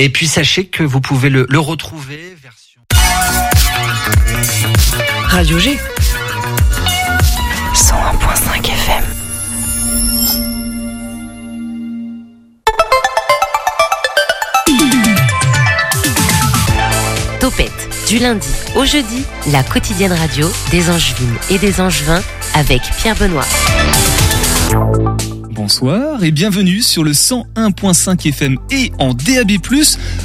Et puis sachez que vous pouvez le, le retrouver version Radio G. 101.5 FM. Topette, du lundi au jeudi, la quotidienne radio des Angevines et des Angevins avec Pierre Benoît. Bonsoir et bienvenue sur le 101.5 FM et en DAB+.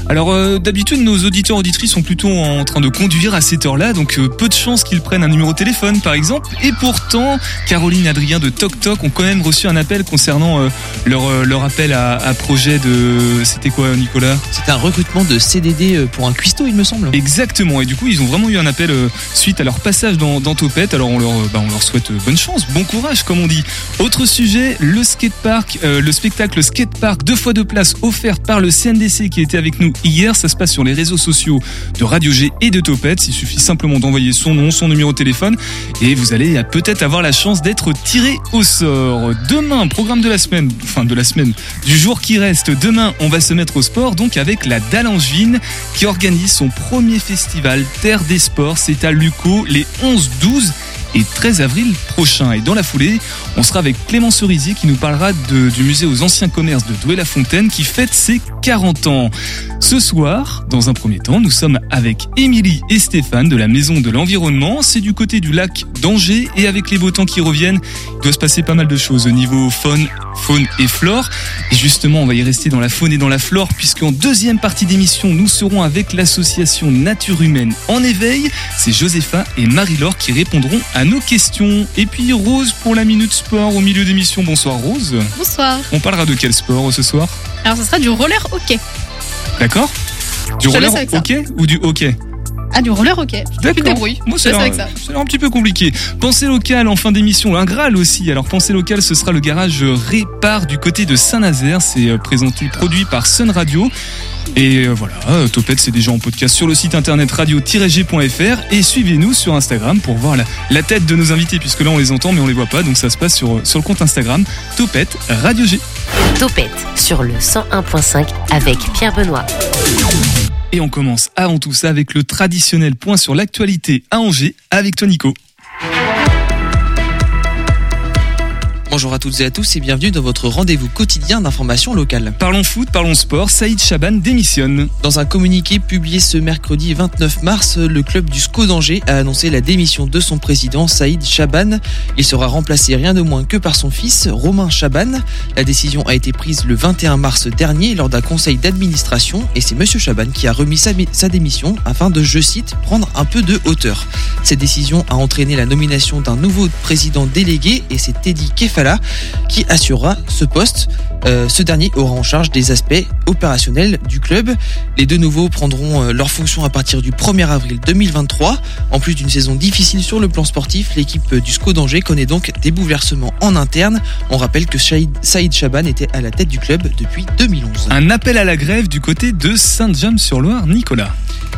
Alors euh, d'habitude nos auditeurs auditrices sont plutôt en train de conduire à cette heure-là, donc euh, peu de chances qu'ils prennent un numéro de téléphone par exemple. Et pourtant, Caroline et Adrien de Toc Toc ont quand même reçu un appel concernant euh, leur, leur appel à, à projet de... C'était quoi Nicolas? C'est un recrutement de CDD pour un cuistot, il me semble. Exactement, et du coup ils ont vraiment eu un appel euh, suite à leur passage dans, dans Topette, alors on leur, bah, on leur souhaite bonne chance, bon courage comme on dit. Autre sujet, le skatepark, euh, le spectacle skatepark deux fois deux places offerte par le CNDC qui était avec nous hier, ça se passe sur les réseaux sociaux de Radio G et de Topette, il suffit simplement d'envoyer son nom, son numéro de téléphone et vous allez peut-être avoir la chance d'être tiré au sort. Demain, programme de la semaine, enfin de la semaine, du jour qui reste, demain on va se mettre au sport donc avec la Dallangevine qui organise son premier festival Terre des Sports. C'est à Luco les 11, 12 et 13 avril prochain. Et dans la foulée, on sera avec Clément Cerisier qui nous parlera du musée aux anciens commerces de Douai-la-Fontaine qui fête ses 40 ans. Ce soir, dans un premier temps, nous sommes avec Émilie et Stéphane de la Maison de l'Environnement. C'est du côté du lac d'Angers et avec les beaux temps qui reviennent, il doit se passer pas mal de choses au niveau faune, faune et flore. Et justement, on va y rester dans la faune et dans la flore puisqu'en deuxième partie d'émission, nous serons avec l'association Nature Humaine en éveil. C'est Josépha et Marie-Laure qui répondront à nos questions. Et puis Rose pour la minute sport au milieu d'émission. Bonsoir Rose. Bonsoir. On parlera de quel sport ce soir? Alors, ce sera du roller hockey. D'accord? Du Je roller hockey ou du hockey? Ah, du roller hockey. Moi, Je ça. ça a l'air un petit peu compliqué. Pensée locale en fin d'émission, un Graal aussi. Alors, pensée locale, ce sera le garage Répar du côté de Saint-Nazaire. C'est euh, présenté, produit par Sun Radio. Et euh, voilà, euh, Topette, c'est déjà en podcast sur le site internet radio-g.fr. Et suivez-nous sur Instagram pour voir la, la tête de nos invités, puisque là, on les entend, mais on les voit pas. Donc, ça se passe sur, sur le compte Instagram Topette Radio G. Topette sur le 101.5 avec Pierre Benoît. Et on commence avant tout ça avec le traditionnel point sur l'actualité à Angers avec toi, Nico. Bonjour à toutes et à tous et bienvenue dans votre rendez-vous quotidien d'information locale. Parlons foot, parlons sport, Saïd Chaban démissionne. Dans un communiqué publié ce mercredi 29 mars, le club du SCO d'Angers a annoncé la démission de son président Saïd Chaban. Il sera remplacé rien de moins que par son fils Romain Chaban. La décision a été prise le 21 mars dernier lors d'un conseil d'administration et c'est monsieur Chaban qui a remis sa, sa démission afin de, je cite, prendre un peu de hauteur. Cette décision a entraîné la nomination d'un nouveau président délégué et c'est Teddy Qui assurera ce poste. Euh, ce dernier aura en charge des aspects opérationnels du club. Les deux nouveaux prendront euh, leurs fonctions à partir du 1er avril 2023. En plus d'une saison difficile sur le plan sportif, l'équipe du SCO d'Angers connaît donc des bouleversements en interne. On rappelle que Saïd, Saïd Chaban était à la tête du club depuis 2011. Un appel à la grève du côté de Saint-James-sur-Loire, Nicolas.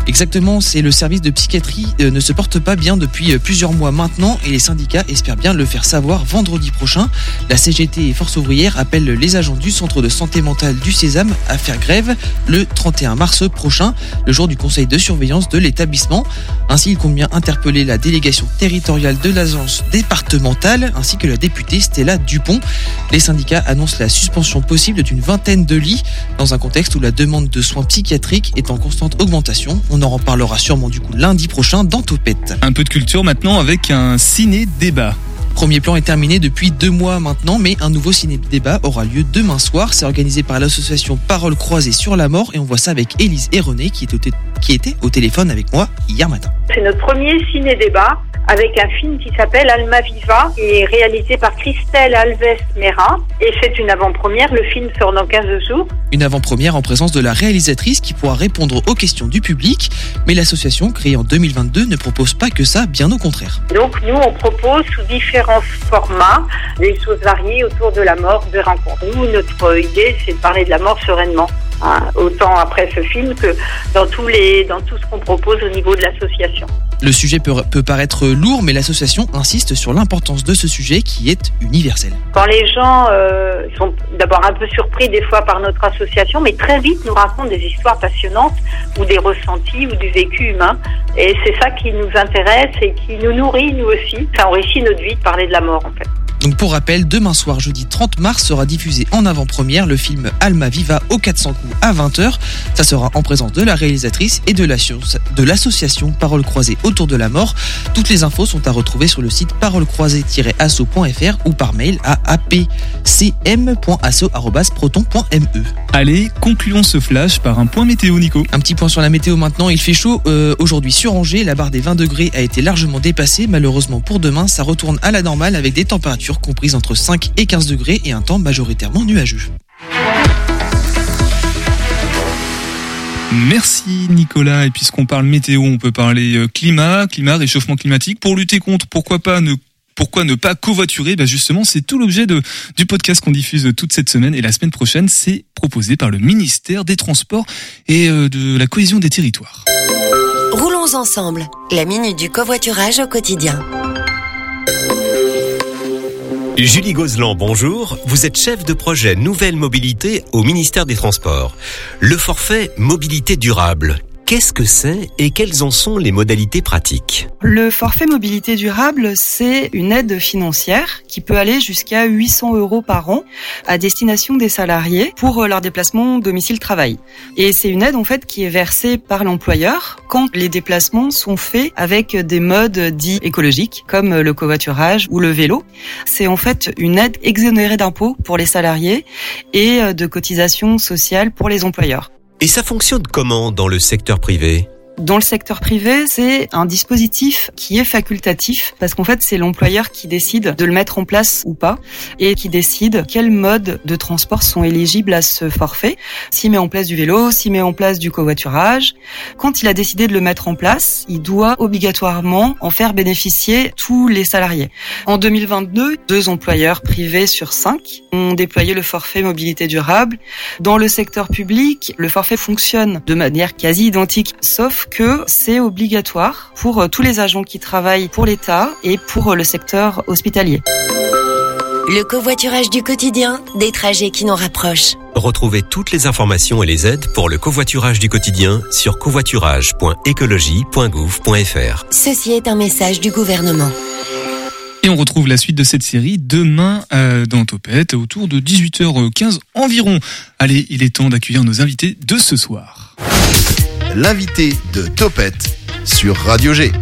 Exactement, c'est le service de psychiatrie euh, ne se porte pas bien depuis euh, plusieurs mois maintenant et les syndicats espèrent bien le faire savoir vendredi prochain. La CGT et Force ouvrière appellent les agents du centre de santé mentale du Sésame à faire grève le 31 mars prochain, le jour du conseil de surveillance de l'établissement. Ainsi, il bien interpeller la délégation territoriale de l'agence départementale ainsi que la députée Stella Dupont. Les syndicats annoncent la suspension possible d'une vingtaine de lits dans un contexte où la demande de soins psychiatriques est en constante augmentation. On en reparlera sûrement du coup lundi prochain dans Topette. Un peu de culture maintenant avec un ciné-débat. Premier plan est terminé depuis deux mois maintenant, mais un nouveau ciné-débat aura lieu demain soir. C'est organisé par l'association Parole Croisée sur la mort et on voit ça avec Élise et René qui, était qui était au téléphone avec moi hier matin. C'est notre premier ciné-débat avec un film qui s'appelle Alma Viva et est réalisé par Christelle Alves Mera. Et c'est une avant-première. Le film sort dans 15 jours. Une avant-première en présence de la réalisatrice qui pourra répondre aux questions du public, mais l'association créée en 2022 ne propose pas que ça, bien au contraire. Donc nous, on propose sous différents formats des choses variées autour de la mort, des rencontres. Nous, notre idée, c'est de parler de la mort sereinement. hein, autant après ce film que dans tous les, dans tout ce qu'on propose au niveau de l'association. Le sujet peut, peut paraître lourd, mais l'association insiste sur l'importance de ce sujet qui est universel. Quand les gens euh, sont d'abord un peu surpris des fois par notre association, mais très vite nous racontent des histoires passionnantes ou des ressentis ou du vécu humain. Et c'est ça qui nous intéresse et qui nous nourrit nous aussi. Ça enrichit notre vie de parler de la mort en fait. Donc pour rappel, demain soir, jeudi 30 mars, sera diffusé en avant-première le film Alma Viva au 400 coups à 20h. Ça sera en présence de la réalisatrice et de l'association Parole Croisée autour de la mort. Toutes les infos sont à retrouver sur le site parolecroisée-asso.fr ou par mail à apcm.asso.proton.me. Allez, concluons ce flash par un point météo, Nico. Un petit point sur la météo maintenant. Il fait chaud euh, aujourd'hui sur Angers. La barre des 20 degrés a été largement dépassée. Malheureusement pour demain, ça retourne à la normale avec des températures comprises entre 5 et 15 degrés et un temps majoritairement nuageux. Merci Nicolas. Et puisqu'on parle météo, on peut parler euh, climat, climat, réchauffement climatique. Pour lutter contre, pourquoi pas ne pourquoi ne pas covoiturer? Bah Justement, c'est tout l'objet de, du podcast qu'on diffuse toute cette semaine. Et la semaine prochaine, c'est proposé par le ministère des Transports et euh, de la cohésion des territoires. Roulons ensemble. La minute du covoiturage au quotidien. Julie Gozlan, bonjour. Vous êtes chef de projet Nouvelle Mobilité au ministère des Transports. Le forfait Mobilité Durable, Qu'est-ce que c'est et quelles en sont les modalités pratiques? Le forfait mobilité durable, c'est une aide financière qui peut aller jusqu'à 800 euros par an à destination des salariés pour leur déplacement domicile-travail. Et c'est une aide en fait qui est versée par l'employeur quand les déplacements sont faits avec des modes dits écologiques comme le covoiturage ou le vélo. C'est en fait une aide exonérée d'impôts pour les salariés et de cotisations sociales pour les employeurs. Et ça fonctionne comment dans le secteur privé? Dans le secteur privé, c'est un dispositif qui est facultatif parce qu'en fait, c'est l'employeur qui décide de le mettre en place ou pas et qui décide quels modes de transport sont éligibles à ce forfait. S'il met en place du vélo, s'il met en place du covoiturage. Quand il a décidé de le mettre en place, il doit obligatoirement en faire bénéficier tous les salariés. En 2022, deux employeurs privés sur cinq ont déployé le forfait mobilité durable. Dans le secteur public, le forfait fonctionne de manière quasi identique, sauf que c'est obligatoire pour euh, tous les agents qui travaillent pour l'État et pour euh, le secteur hospitalier. Le covoiturage du quotidien, des trajets qui nous rapprochent. Retrouvez toutes les informations et les aides pour le covoiturage du quotidien sur covoiturage.écologie.gouv.fr. Ceci est un message du gouvernement. Et on retrouve la suite de cette série demain euh, dans Topette autour de 18h15 environ. Allez, il est temps d'accueillir nos invités de ce soir l'invité de Topette sur Radio G.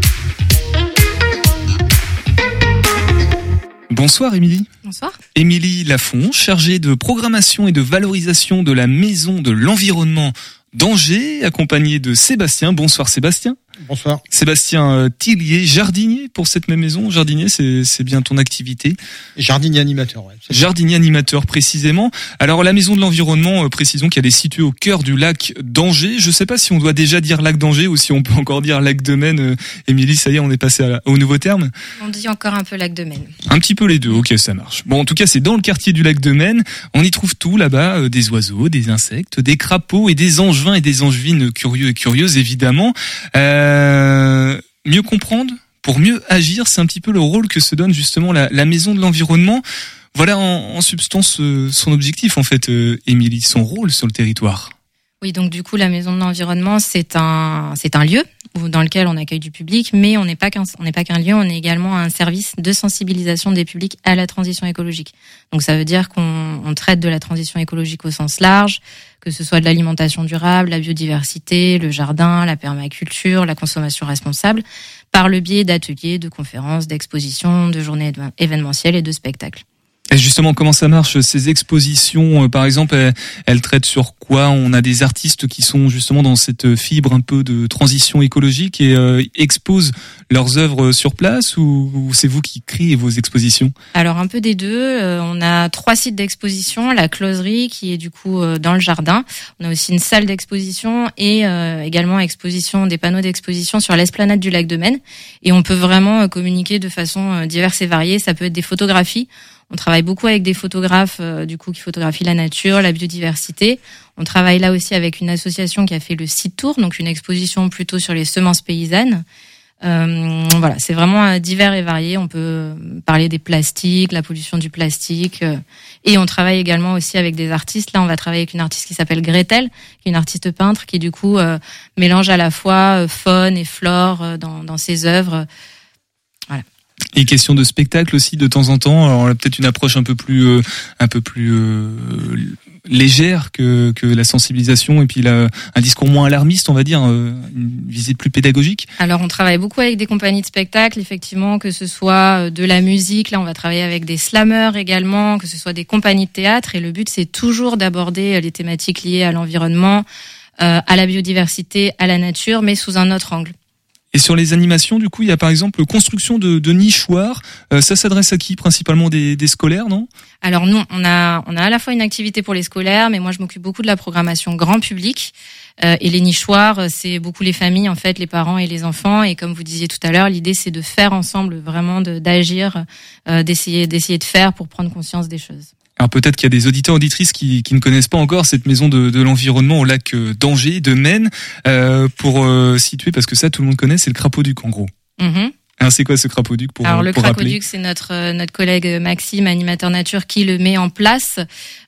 Bonsoir Émilie. Bonsoir. Émilie Lafont, chargée de programmation et de valorisation de la Maison de l'Environnement d'Angers, accompagnée de Sébastien. Bonsoir Sébastien. Bonsoir. Sébastien euh, Tillier, jardinier pour cette même maison. Jardinier, c'est bien ton activité. Jardinier animateur, ouais. Jardinier animateur, précisément. Alors, la maison de l'environnement, euh, précisons qu'elle est située au cœur du lac d'Angers. Je ne sais pas si on doit déjà dire lac d'Angers ou si on peut encore dire lac de Maine. Euh, Émilie, ça y est, on est passé au nouveau terme. On dit encore un peu lac de Maine. Un petit peu les deux, ok, ça marche. Bon, en tout cas, c'est dans le quartier du lac de Maine. On y trouve tout là-bas, des oiseaux, des insectes, des crapauds et des angevins et des angevines curieux et curieuses, évidemment. Euh, mieux comprendre, pour mieux agir, c'est un petit peu le rôle que se donne justement la, maison de l'environnement. Voilà en, substance euh, son objectif en fait, euh, Émilie, son rôle sur le territoire. Oui, donc du coup, la maison de l'environnement, c'est un, c'est un lieu dans lequel on accueille du public, mais on n'est pas qu'un, on n'est pas qu'un lieu, on est également un service de sensibilisation des publics à la transition écologique. Donc ça veut dire qu'on on traite de la transition écologique au sens large, que ce soit de l'alimentation durable, la biodiversité, le jardin, la permaculture, la consommation responsable, par le biais d'ateliers, de conférences, d'expositions, de journées événementielles et de spectacles. Et justement, comment ça marche ces expositions euh, Par exemple, elles, traitent sur quoi? On a des artistes qui sont justement dans cette fibre un peu de transition écologique et euh, exposent leurs œuvres sur place ou, c'est vous qui créez vos expositions? Alors un peu des deux. Euh, on a trois sites d'exposition, la closerie qui est du coup dans le jardin. On a aussi une salle d'exposition et également exposition des panneaux d'exposition sur l'esplanade du lac de Maine. Et on peut vraiment communiquer de façon diverse et variée. Ça peut être des photographies. On travaille beaucoup avec des photographes euh, du coup qui photographient la nature, la biodiversité. On travaille là aussi avec une association qui a fait le site tour, donc une exposition plutôt sur les semences paysannes. Euh, voilà, c'est vraiment euh, divers et varié. On peut parler des plastiques, la pollution du plastique, euh, et on travaille également aussi avec des artistes. Là, on va travailler avec une artiste qui s'appelle Gretel, qui est une artiste peintre, qui du coup euh, mélange à la fois faune et flore dans, dans ses œuvres. Et question de spectacle aussi de temps en temps. Alors, on a peut-être une approche un peu plus, un peu plus légère que, que la sensibilisation et puis un discours moins alarmiste, on va dire, euh, une visite plus pédagogique Alors on travaille beaucoup avec des compagnies de spectacle, effectivement, que ce soit euh, de la musique, là on va travailler avec des slammers également, que ce soit des compagnies de théâtre, et le but c'est toujours d'aborder euh, les thématiques liées à l'environnement, à la biodiversité, à la nature, mais sous un autre angle. Et sur les animations, du coup, il y a par exemple construction de, de nichoirs. Euh, ça s'adresse à qui Principalement des, des scolaires, non? Alors nous, on a, on a à la fois une activité pour les scolaires, mais moi je m'occupe beaucoup de la programmation grand public. Euh, et les nichoirs, c'est beaucoup les familles, en fait, les parents et les enfants. Et comme vous disiez tout à l'heure, l'idée c'est de faire ensemble, vraiment d'agir, euh, d'essayer, d'essayer de faire pour prendre conscience des choses. Alors peut-être qu'il y a des auditeurs auditrices qui, qui, ne connaissent pas encore cette maison de, de l'environnement au lac euh, d'Angers, de Maine, euh, pour euh, situer, parce que ça tout le monde connaît, c'est le crapaud du Cangro. Mm c'est quoi ce crapaud-duc pour Alors le crapaud-duc, c'est notre notre collègue Maxime, animateur nature, qui le met en place.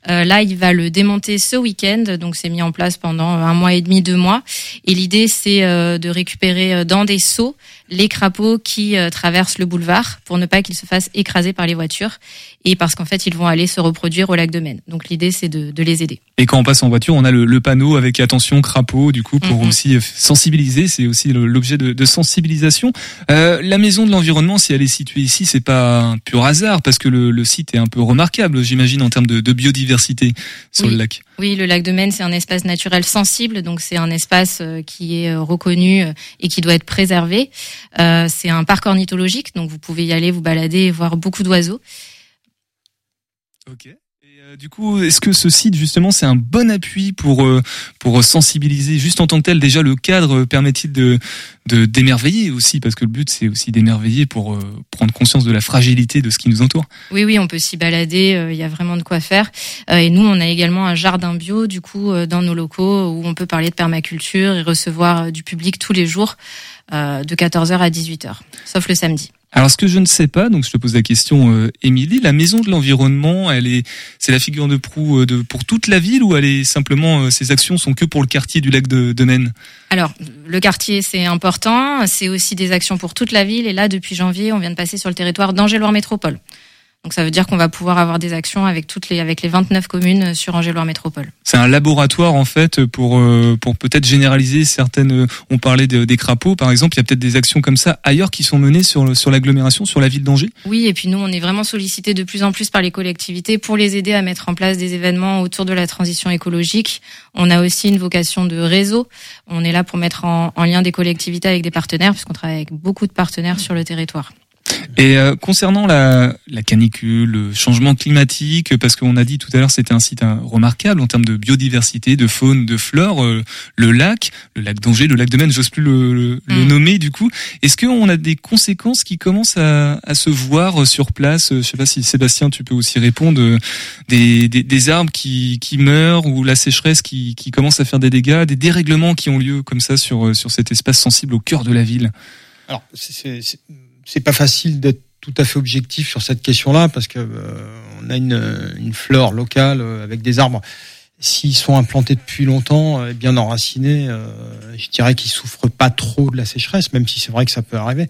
là, il va le démonter ce week-end, donc c'est mis en place pendant un mois et demi, deux mois. Et l'idée, c'est de récupérer dans des seaux les crapauds qui traversent le boulevard pour ne pas qu'ils se fassent écraser par les voitures et parce qu'en fait ils vont aller se reproduire au lac de Maine. Donc l'idée c'est de, de, les aider. Et quand on passe en voiture, on a le, le panneau avec attention crapaud du coup pour mhm. aussi sensibiliser. C'est aussi l'objet de, de, sensibilisation. Euh, la maison de l'environnement, si elle est située ici, c'est pas un pur hasard parce que le, le site est un peu remarquable, j'imagine en termes de, de, biodiversité sur le lac. Oui, le lac de Maine c'est un espace naturel sensible, donc c'est un espace euh, qui est euh, reconnu euh, et qui doit être préservé. Euh, c'est un parc ornithologique, donc vous pouvez y aller, vous balader et voir beaucoup d'oiseaux. Ok. Et euh, du coup, est-ce que ce site justement c'est un bon appui pour euh, pour sensibiliser juste en tant que tel déjà le cadre permet-il de de d'émerveiller aussi? Parce que le but c'est aussi d'émerveiller pour euh, prendre conscience de la fragilité de ce qui nous entoure. Oui oui, on peut s'y balader, il y a vraiment de quoi faire et nous on a également un jardin bio du coup dans nos locaux où on peut parler de permaculture et recevoir du public tous les jours de 14h à 18h, sauf le samedi. Alors ce que je ne sais pas, donc je te pose la question, euh, Émilie, la maison de l'environnement, elle est, c'est la figure de proue euh, de pour toute la ville ou elle est simplement, euh, ces actions sont que pour le quartier du lac de, de Maine? Alors le quartier c'est important, c'est aussi des actions pour toute la ville et là depuis janvier on vient de passer sur le territoire d'Angers-Loire Métropole. Donc ça veut dire qu'on va pouvoir avoir des actions avec toutes les avec les 29 communes sur Angers-Loire Métropole. C'est un laboratoire en fait pour euh, pour peut-être généraliser certaines. Euh, on parlait des crapauds par exemple. Il y a peut-être des actions comme ça ailleurs qui sont menées sur sur l'agglomération, sur la ville d'Angers. Oui, et puis nous on est vraiment sollicité de plus en plus par les collectivités pour les aider à mettre en place des événements autour de la transition écologique. On a aussi une vocation de réseau. On est là pour mettre en, en lien des collectivités avec des partenaires puisqu'on travaille avec beaucoup de partenaires sur le territoire. Et euh, concernant la, la, canicule, le changement climatique, parce qu'on a dit tout à l'heure c'était un site hein, remarquable en termes de biodiversité, de faune, de flore, euh, le lac, le lac d'Angers, le lac de Maine, j'ose plus le, le, mm. nommer du coup. Est-ce qu'on a des conséquences qui commencent à, à, se voir sur place? Je sais pas si Sébastien tu peux aussi répondre des, des, des arbres qui, qui meurent ou la sécheresse qui, qui commence à faire des dégâts, des dérèglements qui ont lieu comme ça sur sur cet espace sensible au cœur de la ville? Alors c'est c'est pas facile d'être tout à fait objectif sur cette question-là parce que euh, on a une, une flore locale euh, avec des arbres. S'ils sont implantés depuis longtemps et bien enracinés, euh, je dirais qu'ils souffrent pas trop de la sécheresse, même si c'est vrai que ça peut arriver.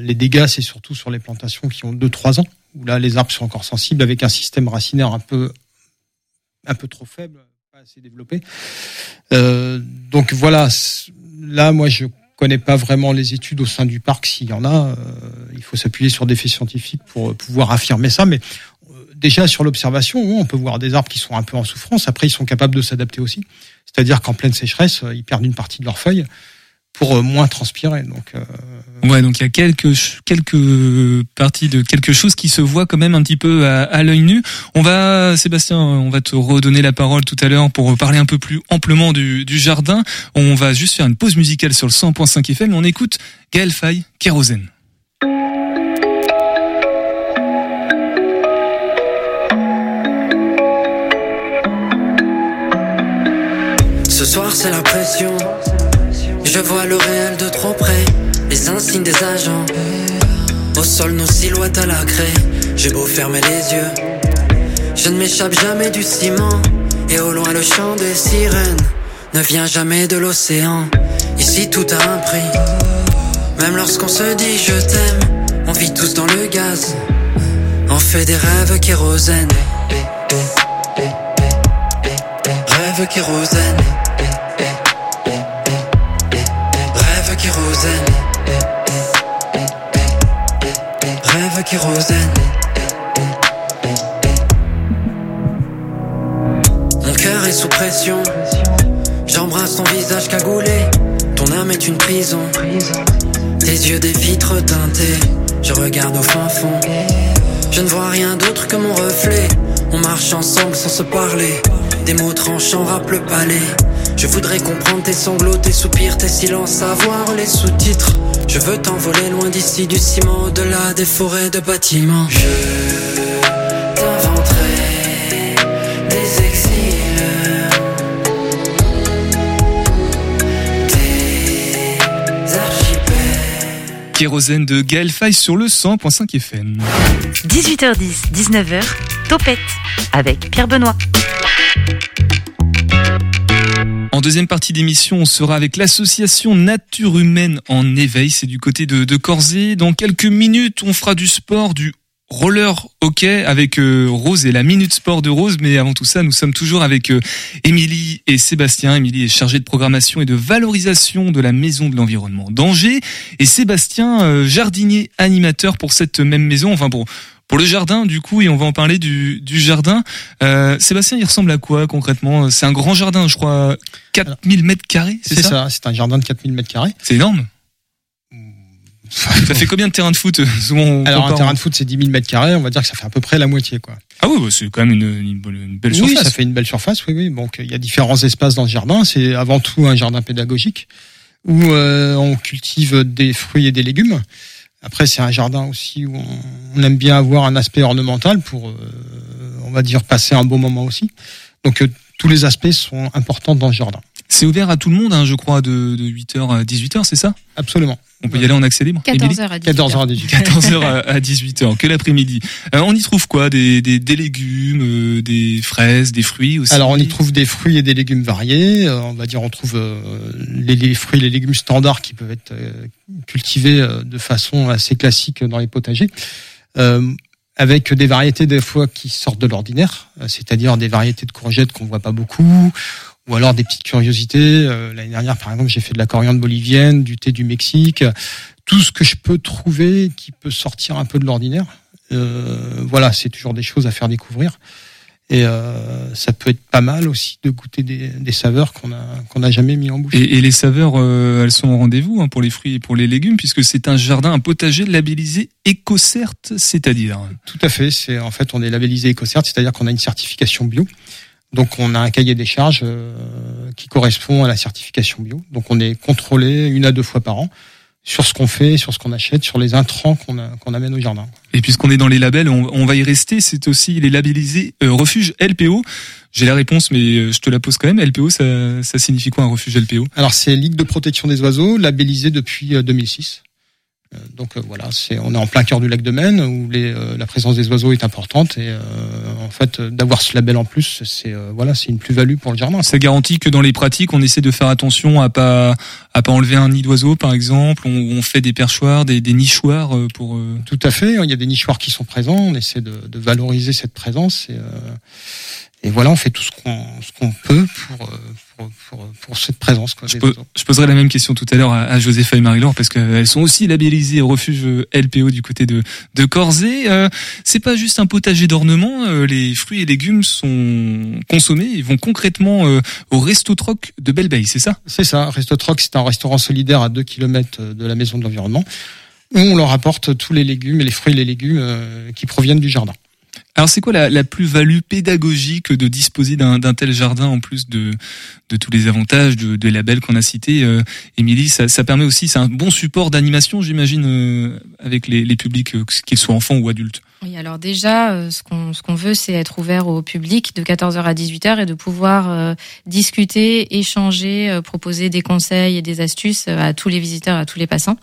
les dégâts, c'est surtout sur les plantations qui ont 2-3 ans, où là les arbres sont encore sensibles avec un système racinaire un peu un peu trop faible, pas assez développé. donc voilà, là moi je connais pas vraiment les études au sein du parc. S'il y en a, euh, il faut s'appuyer sur des faits scientifiques pour euh, pouvoir affirmer ça. Mais euh, déjà sur l'observation, on peut voir des arbres qui sont un peu en souffrance. Après, ils sont capables de s'adapter aussi. C'est-à-dire qu'en pleine sécheresse, ils perdent une partie de leurs feuilles pour moins transpirer. Donc ouais, donc il y a quelques quelques parties de quelque chose qui se voit quand même un petit peu à, à l'œil nu. On va Sébastien, on va te redonner la parole tout à l'heure pour parler un peu plus amplement du, du jardin. On va juste faire une pause musicale sur le 100.5 FM. On écoute Gaël Faye, Kérosène. Ce soir c'est la pression. Je vois le réel de trop près. les insignes des agents. Au sol, nos silhouettes à la craie. J'ai beau fermer les yeux, je ne m'échappe jamais du ciment. Et au loin, le chant des sirènes ne vient jamais de l'océan. Ici, tout a un prix. Même lorsqu'on se dit je t'aime, on vit tous dans le gaz. On fait des rêves kérosène. Rêve kérosène. Kérosène. Mon cœur est sous pression. J'embrasse ton visage cagoulé. Ton âme est une prison. Tes yeux des vitres teintées. Je regarde au fin fond. Je ne vois rien d'autre que mon reflet. On marche ensemble sans se parler. Des mots tranchants rappent le palais. Je voudrais comprendre tes sanglots, tes soupirs, tes silences, savoir les sous-titres. Je veux t'envoler loin d'ici, du ciment, au-delà des forêts de bâtiments. Je t'inventerai des exils. Des archipels. Kérosène de Gaël Faye sur le 100.5 FM. 18h10, 19h, Topette avec Pierre Benoît. En deuxième partie d'émission, on sera avec l'association Nature Humaine en éveil. C'est du côté de, de. Dans quelques minutes, on fera du sport, du roller hockey avec euh, Rose et la minute sport de Rose. Mais avant tout ça, nous sommes toujours avec euh, Émilie et Sébastien. Émilie est chargée de programmation et de valorisation de la maison de l'environnement d'Angers et Sébastien euh, jardinier animateur pour cette même maison. Enfin pour pour le jardin, du coup, et on va en parler du, du jardin. Euh, Sébastien, il ressemble à quoi concrètement? C'est un grand jardin, je crois, 4000 mètres carrés, c'est C'est ça, ça, c'est un jardin de 4000 mètres carrés. C'est énorme. Ça fait combien de terrains de foot souvent on Alors un terrain de foot c'est 10 000 mètres carrés, on va dire que ça fait à peu près la moitié quoi. Ah oui, bah, c'est quand même une, une, bonne- une belle oui, surface. ça fait une belle surface, oui, oui. Donc il y a différents espaces dans le jardin. C'est avant tout un jardin pédagogique où euh, on cultive des fruits et des légumes. Après, c'est un jardin aussi où on, aime bien avoir un aspect ornemental pour, euh, on va dire, passer un bon moment aussi. Donc euh, tous les aspects sont importants dans le jardin. C'est ouvert à tout le monde, hein, je crois, de, de 8h à 18h, c'est ça? Absolument. On peut y aller en accès libre. 14 heures à 18 14 heures. à 18 14h à, à 18h, que l'après-midi. Euh, on y trouve quoi? Des, des, des légumes, euh, des fraises, des fruits aussi? Alors on y trouve des fruits et des légumes variés. Euh, on va dire on trouve euh, les, les fruits et les légumes standards qui peuvent être euh, cultivés euh, de façon assez classique dans les potagers. Euh, avec des variétés des fois qui sortent de l'ordinaire, euh, c'est-à-dire des variétés de courgettes qu'on voit pas beaucoup, ou alors des petites curiosités. Euh, L'année dernière, par exemple, j'ai fait de la coriandre bolivienne, du thé du Mexique, tout ce que je peux trouver qui peut sortir un peu de l'ordinaire. Euh, voilà, c'est toujours des choses à faire découvrir. Et euh, ça peut être pas mal aussi de goûter des, des saveurs qu'on a qu'on n'a jamais mis en bouche. Et, et les saveurs, euh, elles sont au rendez-vous hein, pour les fruits et pour les légumes, puisque c'est un jardin, un potager labellisé EcoCert, c'est-à-dire Tout à fait. C'est en fait on est labellisé EcoCert, c'est-à-dire qu'on a une certification bio. Donc on a un cahier des charges euh, qui correspond à la certification bio. Donc on est contrôlé une à deux fois par an sur ce qu'on fait, sur ce qu'on achète, sur les intrants qu'on amène au jardin. Et puisqu'on est dans les labels, on, on va y rester. C'est aussi les labellisés euh, refuge LPO. J'ai la réponse, mais euh, je te la pose quand même. LPO, ça, ça signifie quoi un refuge LPO Alors c'est Ligue de protection des oiseaux, labellisé depuis euh, 2006. Euh, Donc euh, voilà, c'est on est en plein cœur du lac de Maine où les, euh, la présence des oiseaux est importante et euh, en fait d'avoir ce label en plus, c'est euh, voilà, c'est une plus-value pour le jardin. Ça garantit que dans les pratiques, on essaie de faire attention à pas à pas enlever un nid d'oiseau, par exemple. On, on fait des perchoirs, des, des nichoirs pour. euh, Tout à fait, il y a des nichoirs qui sont présents, on essaie de, de valoriser cette présence et, euh, et voilà, on fait tout ce qu'on ce qu'on peut pour, euh, pour, pour, pour cette présence. Quoi, Je, poserai la même question tout à l'heure à, à Josépha et Marie-Laure parce qu'elles sont aussi labellisées au refuge LPO du côté de, de. Euh, c'est pas juste un potager d'ornement. euh, les fruits et légumes sont consommés et vont concrètement euh, au Resto Troc de Belleveille, c'est ça? C'est ça, Resto Troc, c'est un restaurant solidaire à 2 km de la maison de l'environnement où on leur apporte tous les légumes et les fruits et les légumes euh, qui proviennent du jardin. Alors c'est quoi la, plus-value pédagogique de disposer d'un tel jardin en plus de, tous les avantages de, des labels qu'on a cités, euh, Émilie? Ça, permet aussi, c'est un bon support d'animation, j'imagine, euh, avec les, publics, euh, qu'ils soient enfants ou adultes. Oui, alors déjà, ce qu'on ce qu'on veut, c'est être ouvert au public de 14h à 18h et de pouvoir discuter, échanger, proposer des conseils et des astuces à tous les visiteurs, à tous les passants.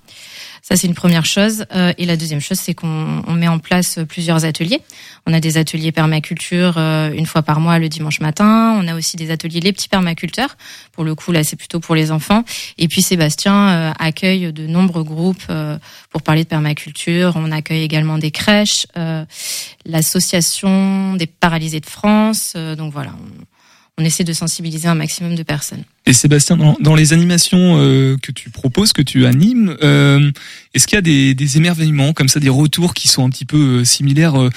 Ça, c'est une première chose. Euh, et la deuxième chose, c'est qu'on on met en place plusieurs ateliers. On a des ateliers permaculture euh, une fois par mois le dimanche matin. On a aussi des ateliers les petits permaculteurs. Pour le coup, là, c'est plutôt pour les enfants. Et puis Sébastien euh, accueille de nombreux groupes pour parler de permaculture. On accueille également des crèches, l'association des paralysés de France. donc voilà. On essaie de sensibiliser un maximum de personnes. Et Sébastien, dans, les animations euh, que tu proposes, que tu animes, euh, est-ce qu'il y a des, des, émerveillements comme ça, des retours qui sont un petit peu euh, similaires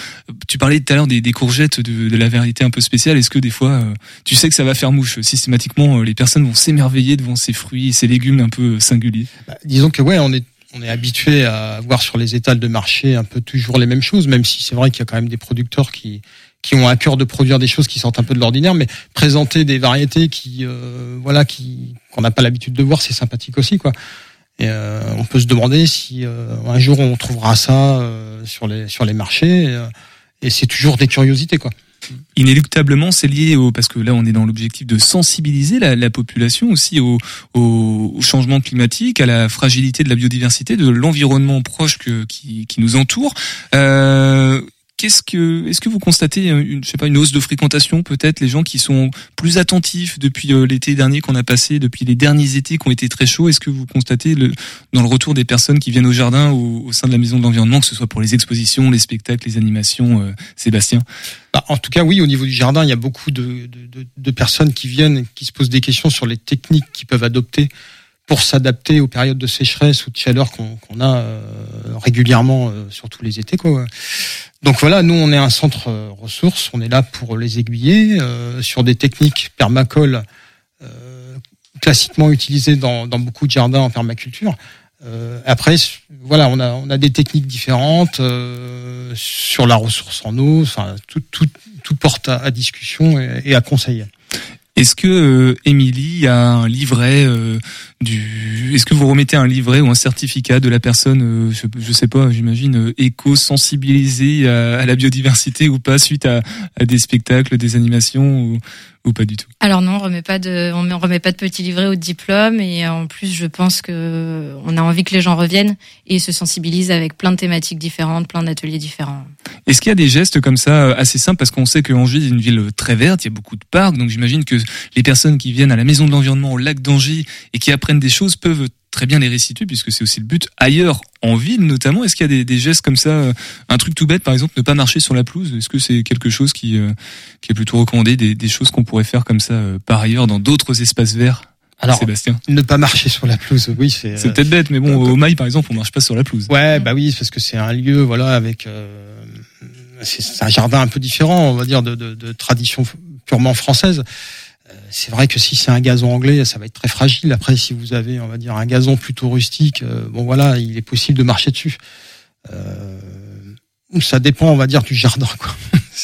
Tu parlais tout à l'heure des, des, courgettes de, de, la vérité un peu spéciale. Est-ce que des fois, tu sais que ça va faire mouche Systématiquement, les personnes vont s'émerveiller devant ces fruits, ces légumes un peu singuliers? Bah, disons que ouais, on est on est habitué à voir sur les étals de marché un peu toujours les mêmes choses, même si c'est vrai qu'il y a quand même des producteurs qui qui ont à cœur de produire des choses qui sortent un peu de l'ordinaire, mais présenter des variétés qui, euh, voilà, qui qu'on n'a pas l'habitude de voir, c'est sympathique aussi, quoi. Et euh, on peut se demander si euh, un jour on trouvera ça sur les sur les marchés, et c'est toujours des curiosités, quoi. Inéluctablement, c'est lié au parce que là, on est dans l'objectif de sensibiliser la, la population aussi au, au, changement climatique, à la fragilité de la biodiversité, de l'environnement proche que, qui, qui nous entoure. Euh, Qu'est-ce que, est-ce que vous constatez une, je sais pas, une hausse de fréquentation peut-être, les gens qui sont plus attentifs depuis euh, l'été dernier qu'on a passé, depuis les derniers étés qui ont été très chauds. Est-ce que vous constatez le, dans le retour des personnes qui viennent au jardin ou au sein de la maison de l'environnement, que ce soit pour les expositions, les spectacles, les animations, euh, Sébastien? Bah, En tout cas, oui, au niveau du jardin, il y a beaucoup de, de, de personnes qui viennent, qui se posent des questions sur les techniques qu'ils peuvent adopter pour s'adapter aux périodes de sécheresse ou de chaleur qu'on a euh, régulièrement euh, sur tous les étés. Quoi. Donc voilà, nous on est un centre euh, ressources, on est là pour les aiguiller sur des techniques permacoles classiquement utilisées dans, dans, beaucoup de jardins en permaculture. après, voilà, on a, on a des techniques différentes sur la ressource en eau. Enfin, tout, tout, tout porte à, discussion et, et à conseiller. Est-ce que euh, Émilie a un livret euh, du Est-ce que vous remettez un livret ou un certificat de la personne euh, je, sais pas, j'imagine éco-sensibilisée à, la biodiversité ou pas suite à, à des spectacles, des animations ou, ou pas du tout Alors non, on remet pas de, on remet pas de petit livret ou de diplôme et en plus je pense que on a envie que les gens reviennent et se sensibilisent avec plein de thématiques différentes, plein d'ateliers différents. Est-ce qu'il y a des gestes comme ça assez simples? Parce qu'on sait que Angers est une ville très verte, il y a beaucoup de parcs, donc j'imagine que les personnes qui viennent à la maison de l'environnement au lac d'Angers et qui apprennent des choses peuvent très bien les restituer puisque c'est aussi le but ailleurs en ville notamment est-ce qu'il y a des, des, gestes comme ça euh, un truc tout bête par exemple ne pas marcher sur la pelouse? Est-ce que c'est quelque chose qui euh, qui est plutôt recommandé des, des choses qu'on pourrait faire comme ça euh, par ailleurs dans d'autres espaces verts? Alors, Sébastien. ne pas marcher sur la pelouse, oui, c'est. C'est peut-être bête, mais bon, au Mail, par exemple, on marche pas sur la pelouse. Ouais, bah oui, parce que c'est un lieu, voilà, avec, c'est un jardin un peu différent, on va dire, de, de, de tradition purement française c'est vrai que si c'est un gazon anglais, ça va être très fragile. Après, si vous avez, on va dire, un gazon plutôt rustique, euh, bon voilà, il est possible de marcher dessus. Euh, ça dépend, on va dire, du jardin. Quoi.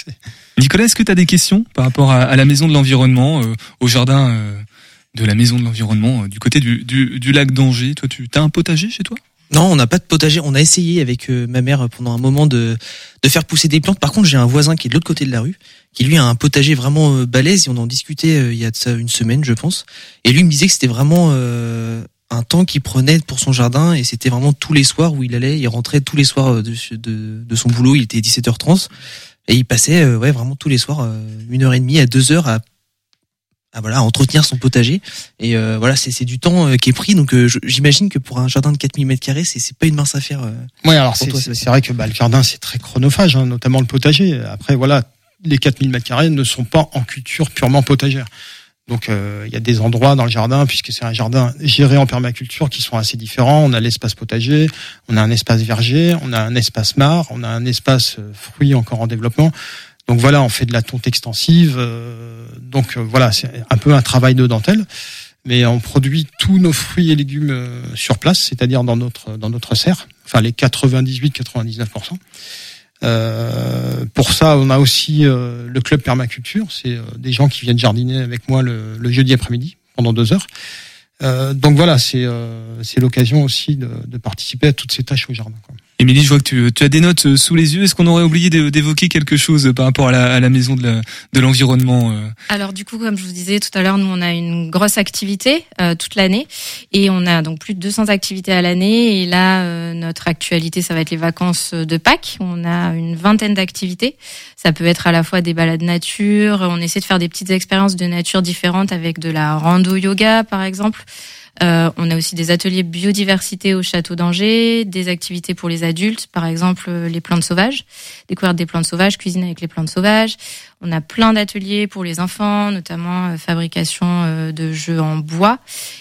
Nicolas, est-ce que tu as des questions par rapport à, la maison de l'environnement, euh, au jardin de la maison de l'environnement, du côté du, du lac d'Angers? Toi, tu as un potager chez toi? Non, on n'a pas de potager. On a essayé avec euh, ma mère pendant un moment de, de faire pousser des plantes. Par contre, j'ai un voisin qui est de l'autre côté de la rue, qui lui a un potager vraiment euh, balèze. Et on en discutait euh, il y a de une semaine, je pense. Et lui me disait que c'était vraiment un temps qu'il prenait pour son jardin. Et c'était vraiment tous les soirs où il allait. Il rentrait tous les soirs de, de, de son boulot. Il était 17h30. Et il passait ouais vraiment tous les soirs une heure et demie à deux heures à à voilà entretenir son potager. Et euh, voilà c'est c'est du temps euh, qui est pris. Donc euh, j'imagine que pour un jardin de 4000 mètres carrés c'est c'est pas une mince affaire oui alors c'est c'est vrai que bah, le jardin c'est très chronophage hein, notamment le potager. Après voilà les 4000 mètres carrés ne sont pas en culture purement potagère. Donc il y a des endroits dans le jardin puisque c'est un jardin géré en permaculture qui sont assez différents. On a l'espace potager on a un espace verger on a un espace mare on a un espace fruits encore en développement donc voilà, on fait de la tonte extensive. Euh, donc euh, voilà, c'est un peu un travail de dentelle, mais on produit tous nos fruits et légumes euh, sur place, c'est-à-dire dans notre dans notre serre, enfin les 98-99%. Euh, pour ça, on a aussi euh, le club permaculture. C'est euh, des gens qui viennent jardiner avec moi le, le jeudi après-midi pendant deux heures. Donc voilà, c'est c'est l'occasion aussi de, de, participer à toutes ces tâches au jardin. Quoi. Émilie, je vois que tu, tu, as des notes euh, sous les yeux. Est-ce qu'on aurait oublié d'évoquer quelque chose par rapport à la, à la maison de l'environnement euh Alors du coup, comme je vous disais tout à l'heure, nous on a une grosse activité euh, toute l'année et on a donc plus de 200 activités à l'année. Et là, euh, notre actualité, ça va être les vacances de Pâques. On a une vingtaine d'activités. Ça peut être à la fois des balades nature. On essaie de faire des petites expériences de nature différentes avec de la rando yoga, par exemple. Euh, on a aussi des ateliers biodiversité au château d'Angers, des activités pour les adultes, par exemple euh, les plantes sauvages, découverte des plantes sauvages, cuisine avec les plantes sauvages. On a plein d'ateliers pour les enfants, notamment euh, fabrication euh, de jeux en bois,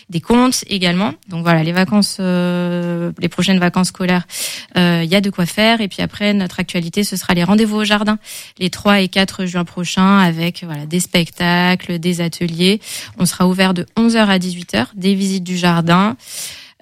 des contes également. Donc voilà, les vacances, euh, les prochaines vacances scolaires, il y a de quoi faire. Et puis après, notre actualité, ce sera les rendez-vous au jardin, les 3 et 4 juin prochains, avec voilà des spectacles, des ateliers. On sera ouvert de 11h à 18h, des visites du jardin.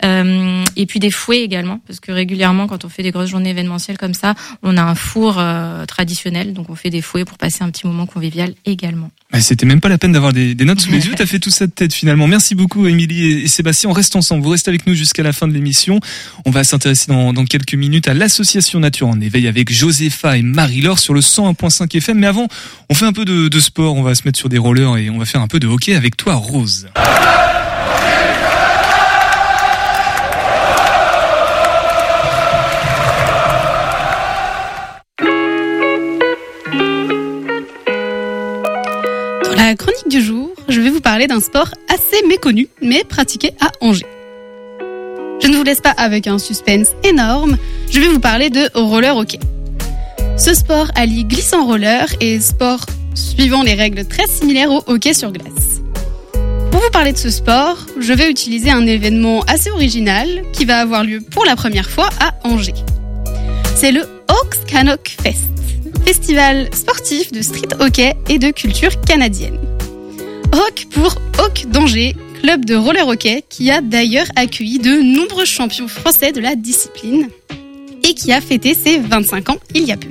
Euh, et puis des fouets également, parce que régulièrement, quand on fait des grosses journées événementielles comme ça, on a un four euh, traditionnel, donc on fait des fouets pour passer un petit moment convivial également. C'était même pas la peine d'avoir des, des, notes sous les yeux, t'as fait tout ça de tête finalement. Merci beaucoup Émilie et Sébastien, on reste ensemble, vous restez avec nous jusqu'à la fin de l'émission. On va s'intéresser dans, dans, quelques minutes à l'association Nature en éveil avec Josepha et Marie-Laure sur le 101.5 FM. Mais avant, on fait un peu de, de sport, on va se mettre sur des rollers et on va faire un peu de hockey avec toi Rose. Du jour, je vais vous parler d'un sport assez méconnu, mais pratiqué à Angers. Je ne vous laisse pas avec un suspense énorme, je vais vous parler de roller hockey. Ce sport allie glissant roller et sport suivant les règles très similaires au hockey sur glace. Pour vous parler de ce sport, je vais utiliser un événement assez original qui va avoir lieu pour la première fois à Angers. C'est le Hawks Fest festival sportif de street hockey et de culture canadienne. Hawk pour Hawk d'Angers, club de roller hockey qui a d'ailleurs accueilli de nombreux champions français de la discipline et qui a fêté ses 25 ans il y a peu.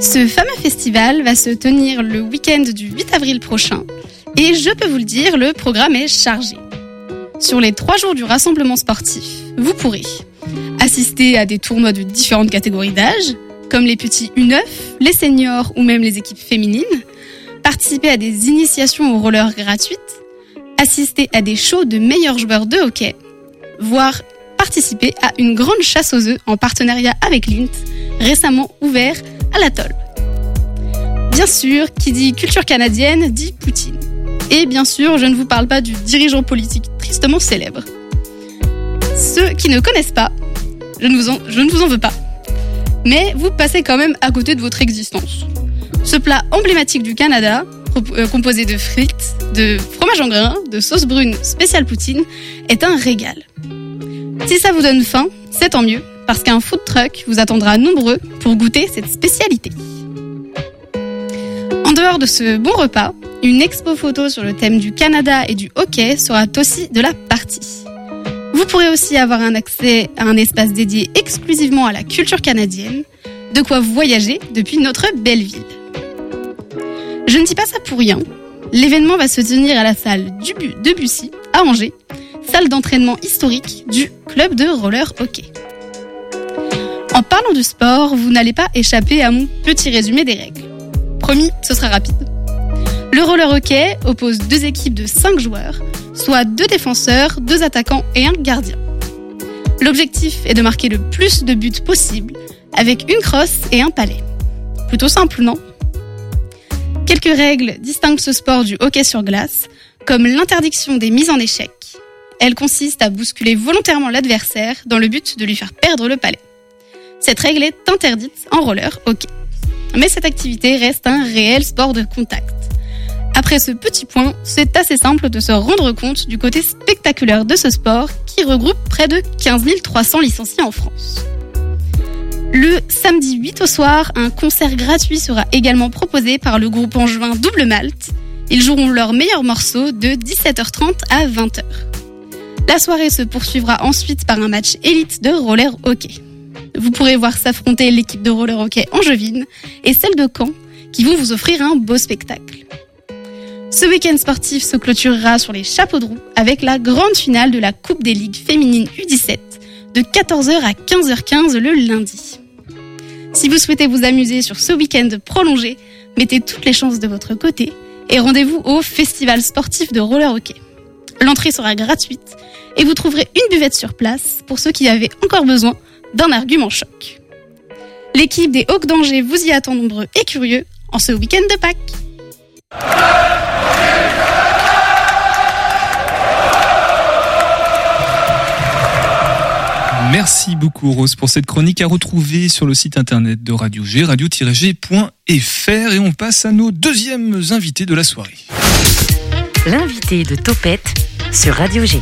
Ce fameux festival va se tenir le week-end du 8 avril prochain et je peux vous le dire, le programme est chargé. Sur les trois jours du rassemblement sportif, vous pourrez assister à des tournois de différentes catégories d'âge, comme les petits U9, les seniors ou même les équipes féminines, participer à des initiations au roller gratuites, assister à des shows de meilleurs joueurs de hockey, voire participer à une grande chasse aux œufs en partenariat avec Lint, récemment ouvert à l'atoll. Bien sûr, qui dit culture canadienne dit Poutine. Et bien sûr, je ne vous parle pas du dirigeant politique tristement célèbre. Ceux qui ne connaissent pas, je ne vous en veux pas mais vous passez quand même à côté de votre existence. Ce plat emblématique du Canada, euh, composé de frites, de fromage en grains, de sauce brune spéciale poutine, est un régal. Si ça vous donne faim, c'est tant mieux, parce qu'un food truck vous attendra nombreux pour goûter cette spécialité. En dehors de ce bon repas, une expo photo sur le thème du Canada et du hockey sera aussi de la partie. Vous pourrez aussi avoir un accès à un espace dédié exclusivement à la culture canadienne, de quoi voyager depuis notre belle ville. Je ne dis pas ça pour rien. L'événement va se tenir à la salle de Bussy, à Angers, salle d'entraînement historique du club de roller hockey. En parlant du sport, vous n'allez pas échapper à mon petit résumé des règles. Promis, ce sera rapide. Le roller hockey oppose deux équipes de 5 joueurs, soit deux défenseurs, deux attaquants et un gardien. L'objectif est de marquer le plus de buts possible avec une crosse et un palais. Plutôt simple, non? Quelques règles distinguent ce sport du hockey sur glace, comme l'interdiction des mises en échec. Elle consiste à bousculer volontairement l'adversaire dans le but de lui faire perdre le palais. Cette règle est interdite en roller hockey. Mais cette activité reste un réel sport de contact. Après ce petit point, c'est assez simple de se rendre compte du côté spectaculaire de ce sport qui regroupe près de 15 300 licenciés en France. Le samedi 8 au soir, un concert gratuit sera également proposé par le groupe angevin Double Malte. Ils joueront leur meilleur morceau de 17h30 à 20h. La soirée se poursuivra ensuite par un match élite de roller hockey. vous pourrez voir s'affronter l'équipe de roller hockey angevine et celle de Caen, qui vont vous offrir un beau spectacle. Ce week-end sportif se clôturera sur les chapeaux de roue avec la grande finale de la Coupe des Ligues féminines U17 de 14h à 15h15 le lundi. Si vous souhaitez vous amuser sur ce week-end prolongé, mettez toutes les chances de votre côté et rendez-vous au Festival sportif de roller hockey. L'entrée sera gratuite et vous trouverez une buvette sur place pour ceux qui avaient encore besoin d'un argument choc. L'équipe des Hawks d'Angers vous y attend nombreux et curieux en ce week-end de Pâques. Merci beaucoup Rose pour cette chronique à retrouver sur le site internet de Radio G, radio-g.fr et on passe à nos deuxièmes invités de la soirée. L'invité de Topette sur Radio G.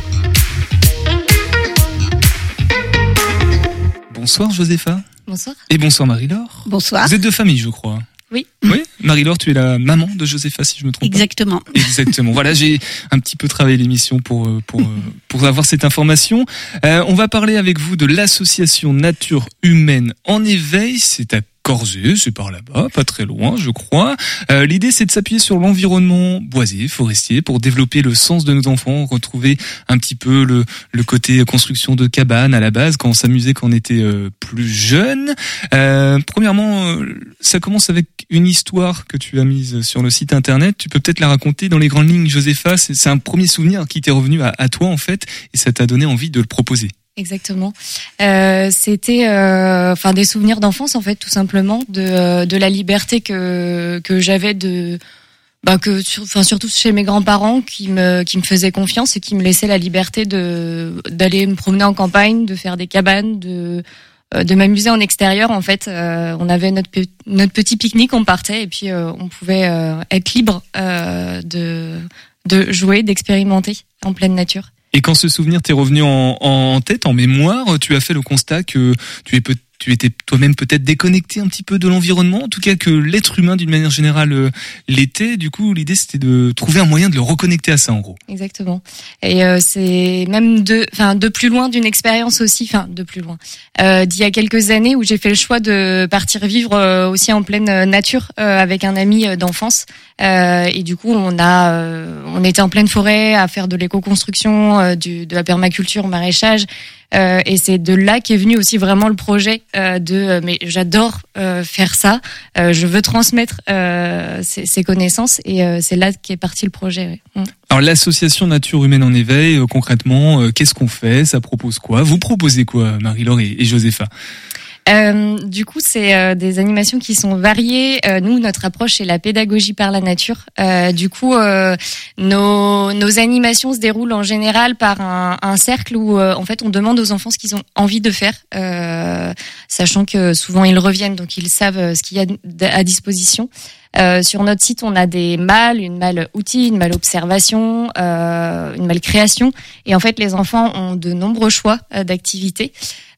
Bonsoir Josépha. Bonsoir. Et bonsoir Marie-Laure. Bonsoir. Vous êtes de famille je crois. Oui. Oui, Marie-Laure, tu es la maman de Josépha, si je me trompe Exactement. pas. Exactement. voilà, j'ai un petit peu travaillé l'émission pour euh, pour euh, pour avoir cette information. Euh, on va parler avec vous de l'association Nature Humaine en éveil. C'est à Corzé, c'est par là-bas, pas très loin, je crois. Euh, L'idée, c'est de s'appuyer sur l'environnement boisé, forestier, pour développer le sens de nos enfants, retrouver un petit peu le, le côté construction de cabanes à la base, quand on s'amusait quand on était euh, plus jeune. Euh, premièrement, euh, ça commence avec une histoire que tu as mise sur le site internet. Tu peux peut-être la raconter dans les grandes lignes, Josépha. C'est c'est un premier souvenir qui t'est revenu à, à toi, en fait, et ça t'a donné envie de le proposer. Exactement. Euh, C'était, euh, enfin, des souvenirs d'enfance en fait, tout simplement, de, euh, de la liberté que que j'avais de, bah, que, enfin, surtout chez mes grands-parents qui me qui me faisaient confiance et qui me laissaient la liberté de d'aller me promener en campagne, de faire des cabanes, de euh, de m'amuser en extérieur en fait Euh, on avait notre notre petit pique-nique on partait et puis on pouvait être libre de de jouer d'expérimenter en pleine nature Et quand ce souvenir t'est revenu en, tête, en mémoire, tu as fait le constat que tu es peut tu étais toi-même peut-être déconnecté un petit peu de l'environnement, en tout cas que l'être humain d'une manière générale euh, l'était. Du coup, l'idée c'était de trouver un moyen de le reconnecter à ça en gros. Exactement. Et euh, c'est même de, enfin, de plus loin d'une expérience aussi, enfin, de plus loin. Euh, D'il y a quelques années où j'ai fait le choix de partir vivre euh, aussi en pleine nature euh, avec un ami d'enfance. Et du coup, on a, on était en pleine forêt à faire de l'éco-construction, de la permaculture, maraîchage. Euh, et c'est de là qu'est venu aussi vraiment le projet euh, de euh, mais j'adore euh, faire ça, euh, je veux transmettre ces, ces connaissances et c'est là qu'est parti le projet. ouais. Mm. Alors l'association Nature Humaine en éveil, concrètement, qu'est-ce qu'on fait? Ça propose quoi? Vous proposez quoi, Marie-Laure et, et Josépha? Euh, du coup, c'est euh, des animations qui sont variées. Euh, nous, notre approche, c'est la pédagogie par la nature. Euh, du coup, euh, nos, nos animations se déroulent en général par un, un cercle où, en fait, on demande aux enfants ce qu'ils ont envie de faire, sachant que souvent ils reviennent, donc ils savent ce qu'il y a à disposition. Euh, sur notre site, on a des malles, une malle outil, une malle observation, euh, une malle création. Et en fait, les enfants ont de nombreux choix euh, d'activités.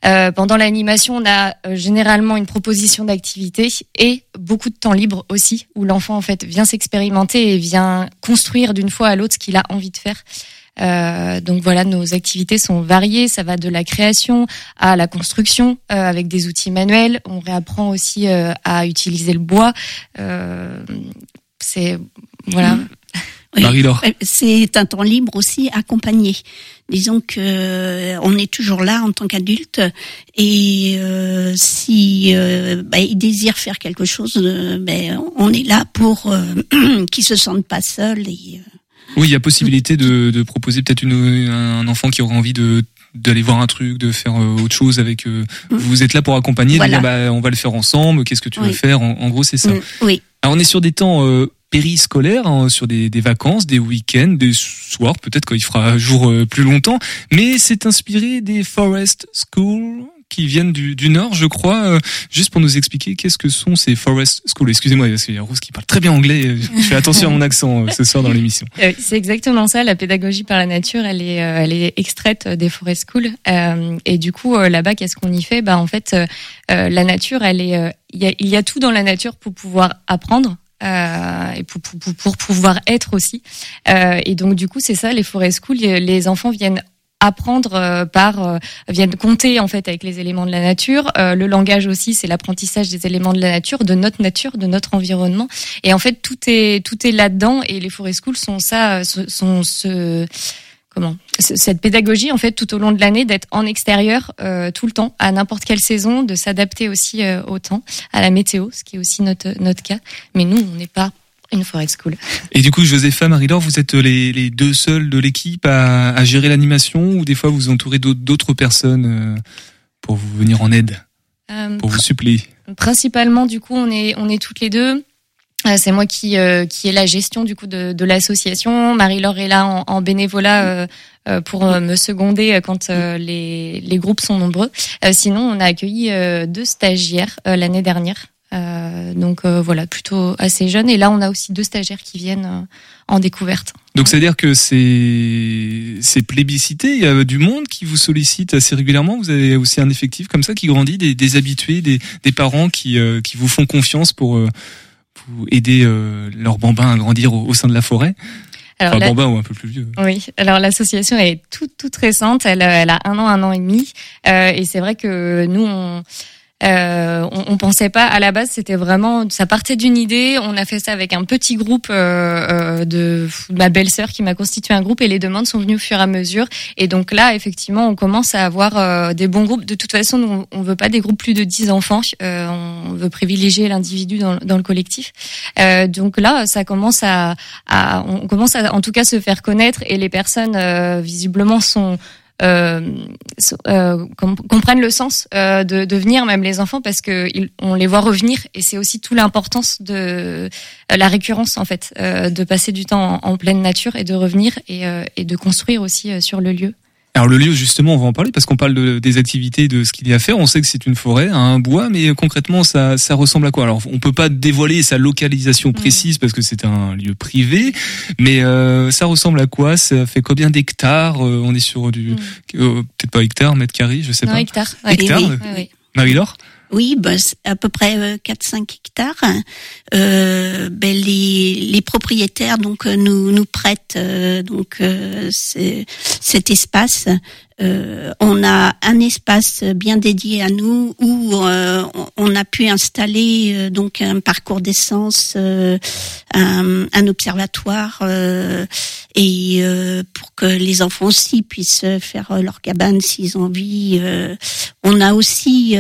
Euh, pendant l'animation, on a euh, généralement une proposition d'activité et beaucoup de temps libre aussi, où l'enfant en fait vient s'expérimenter et vient construire d'une fois à l'autre ce qu'il a envie de faire. Euh, donc voilà, nos activités sont variées. Ça va de la création à la construction euh, avec des outils manuels. On réapprend aussi euh, à utiliser le bois. Euh, c'est voilà. Oui. Marie-Laure. Euh, C'est un temps libre aussi accompagné. Disons que euh, on est toujours là en tant qu'adulte et euh, si euh, bah, ils désirent faire quelque chose, euh, ben, on est là pour euh, qu'ils se sentent pas seuls. Et, euh, Oui, il y a possibilité de, de proposer peut-être une- un enfant qui aurait envie de d'aller voir un truc, de faire euh, autre chose avec. euh, Vous êtes là pour accompagner, Voilà. de dire bah on va le faire ensemble. Qu'est-ce que tu veux faire? En, en gros, c'est ça. Mm, oui. Alors on est sur des temps euh, périscolaires, hein, sur des, des vacances, des week-ends, des soirs, peut-être quand il fera jour euh, plus longtemps. Mais c'est inspiré des Forest School qui viennent du, Nord, je crois. Euh, juste pour nous expliquer qu'est-ce que sont ces Forest School. Excusez-moi, parce qu'il y a Rose qui parle très bien anglais. euh, Je fais attention à mon accent euh, ce soir dans l'émission. C'est exactement ça. La pédagogie par la nature, elle est, elle est extraite des forest schools. Euh, et du coup, là-bas, qu'est-ce qu'on y fait? Bah, en fait, la nature, elle est, il y, a, tout dans la nature pour pouvoir apprendre. et pour, pour, pour- pouvoir être aussi. Et donc du coup, c'est ça, les forest schools, les enfants viennent apprendre euh, par euh, viennent compter en fait avec les éléments de la nature. Euh, le langage aussi, c'est l'apprentissage des éléments de la nature, de notre nature, de notre environnement. Et en fait, tout est tout est là-dedans. Et les forest schools sont ça, sont ce comment cette pédagogie en fait tout au long de l'année d'être en extérieur tout le temps à n'importe quelle saison de s'adapter aussi au temps à la météo ce qui est aussi notre notre cas mais nous on n'est pas une forêt school. Et du coup, Josépha, Marie-Laure, vous êtes les, les, deux seuls de l'équipe à, à, gérer l'animation ou des fois vous entourez d'autres personnes euh, pour vous venir en aide, euh, pour vous suppléer? Principalement, du coup, on est, on est toutes les deux. Euh, c'est moi qui, euh, qui ai la gestion du coup de, de l'association. Marie-Laure est là en, en bénévolat euh, pour me seconder quand les, les groupes sont nombreux. sinon, on a accueilli deux stagiaires l'année dernière euh, donc euh, voilà, plutôt assez jeune. Et là, on a aussi deux stagiaires qui viennent euh, en découverte. Donc c'est-à-dire que c'est c'est plébiscité. Il y a du monde qui vous sollicite assez régulièrement. Vous avez aussi un effectif comme ça qui grandit, des, des habitués, des, des parents qui qui vous font confiance pour, pour aider leurs bambins à grandir au, sein de la forêt. Alors, enfin, bambins ou un peu plus vieux. Oui. Alors l'association est toute toute récente. Elle, elle a un an, un an et demi. et c'est vrai que nous on euh, on, on, pensait pas à la base, c'était vraiment, ça partait d'une idée. On a fait ça avec un petit groupe euh, euh de ma belle-sœur qui m'a constitué un groupe et les demandes sont venues au fur et à mesure. Et donc là, effectivement, on commence à avoir euh, des bons groupes. De toute façon, nous, on veut pas des groupes plus de 10 enfants. Euh, on veut privilégier l'individu dans, dans, le collectif. donc là, ça commence à, à, on commence à, en tout cas, se faire connaître et les personnes visiblement sont euh, euh, comprennent le sens euh, de, de, venir, même les enfants, parce que on les voit revenir, et c'est aussi toute l'importance de euh, la récurrence en fait, de passer du temps en, en, pleine nature et de revenir et, et de construire aussi sur le lieu. Alors le lieu justement, on va en parler parce qu'on parle de, des activités, de ce qu'il y a à faire. On sait que c'est une forêt, un bois, mais concrètement ça, ça ressemble à quoi? Alors on peut pas dévoiler sa localisation mm. précise parce que c'est un lieu privé, mais euh, ça ressemble à quoi? Ça fait combien d'hectares? Euh, On est sur du mm. euh, peut-être pas hectares, mètres carrés, je sais non, pas. Hectares. Hectares? Oui, oui. Marie-Laure? Oui, bah, à peu près 4-5 hectares. Euh, ben les, les propriétaires donc nous nous prêtent donc cet espace euh, on a un espace bien dédié à nous où euh, on a pu installer euh, donc un parcours d'essence, un, un, observatoire et pour que les enfants aussi puissent faire leur cabane s'ils ont envie. on a aussi,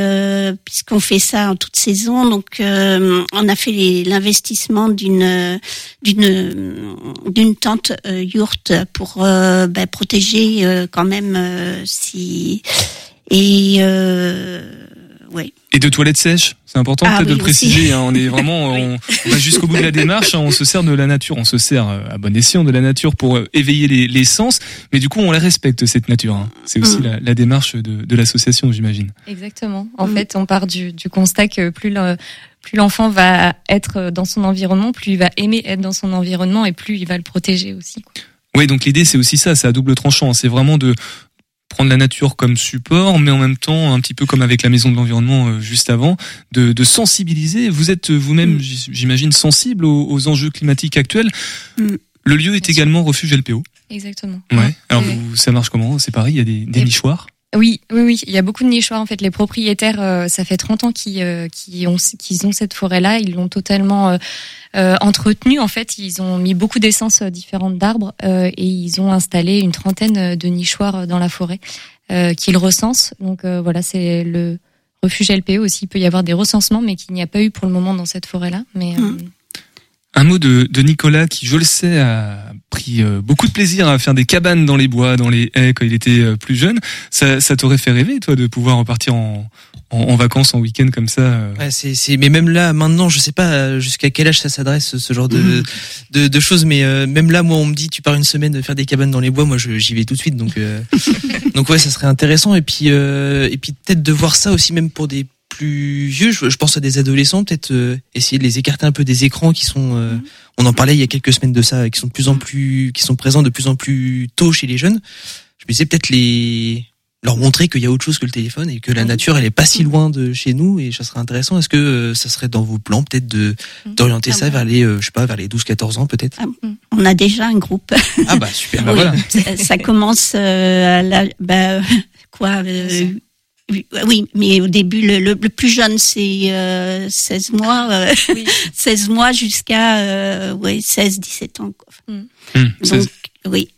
puisqu'on fait ça en toute saison, donc on a fait l'investissement d'une d'une d'une tente yourte pour ben, protéger quand même euh, si et euh, ouais. Et de toilettes sèches, c'est important ah peut-être de le préciser. Hein, on est vraiment, on, va jusqu'au bout de la démarche. Hein, on se sert de la nature, on se sert euh, à bon escient de la nature pour éveiller les, les sens, mais du coup on la respecte cette nature. Hein. C'est aussi mm. la, la, démarche de, de l'association, j'imagine. Exactement. En mm. fait, on part du, du constat que plus le, plus l'enfant va être dans son environnement, plus il va aimer être dans son environnement et plus il va le protéger aussi. Oui, donc l'idée c'est aussi ça, c'est à double tranchant. C'est vraiment de prendre la nature comme support, mais en même temps, un petit peu comme avec la maison de l'environnement euh, juste avant, de, de, sensibiliser. Vous êtes vous-même, mm. j'imagine, sensible aux, aux, enjeux climatiques actuels. Mm. Le lieu est également refuge LPO. Exactement. Ouais. Alors vous, ça marche comment? C'est pareil, il y a des, des nichoirs? Oui, oui, oui, il y a beaucoup de nichoirs en fait. Les propriétaires, euh, ça fait 30 ans qu'ils euh, ont qu'ils ont cette forêt-là. Ils l'ont totalement euh, euh entretenue en fait. Ils ont mis beaucoup d'essences différentes d'arbres et ils ont installé une trentaine de nichoirs dans la forêt qu'ils recensent. Donc voilà, c'est le refuge LPO aussi. Il peut y avoir des recensements, mais qu'il n'y a pas eu pour le moment dans cette forêt-là. Mais mmh. Un mot de, de, Nicolas qui, je le sais, a pris euh, beaucoup de plaisir à faire des cabanes dans les bois, dans les haies quand il était euh, plus jeune. Ça, ça t'aurait fait rêver, toi, de pouvoir repartir en, en, en vacances, en week-end comme ça euh ouais, c'est, Mais même là, maintenant, je sais pas jusqu'à quel âge ça s'adresse, ce genre de, mhm. de, de, choses, mais même là, moi, on me dit, tu pars une semaine faire des cabanes dans les bois, moi, j'y vais tout de suite. Donc, donc ouais, ça serait intéressant. Et puis, et puis peut-être de voir ça aussi même pour des plus vieux, je, pense à des adolescents, peut-être euh, essayer de les écarter un peu des écrans qui sont, euh, mhm. on en parlait il y a quelques semaines de ça, qui sont de plus en plus, qui sont présents de plus en plus tôt chez les jeunes. Je me disais peut-être les leur montrer qu'il y a autre chose que le téléphone et que la nature elle est pas si loin de chez nous et ça serait intéressant. Est-ce que euh, ça serait dans vos plans peut-être de d'orienter ça vers les euh, je sais pas vers les 12-14 ans peut-être? On a déjà un groupe. Ah bah super. bah Oui, voilà. ça, commence euh, à la, bah, quoi euh, oui, mais au début, le, le, le plus jeune, c'est euh, 16 mois, euh, 16 mois jusqu'à euh, ouais, 16, 17 ans. Quoi. Hum, Donc, oui.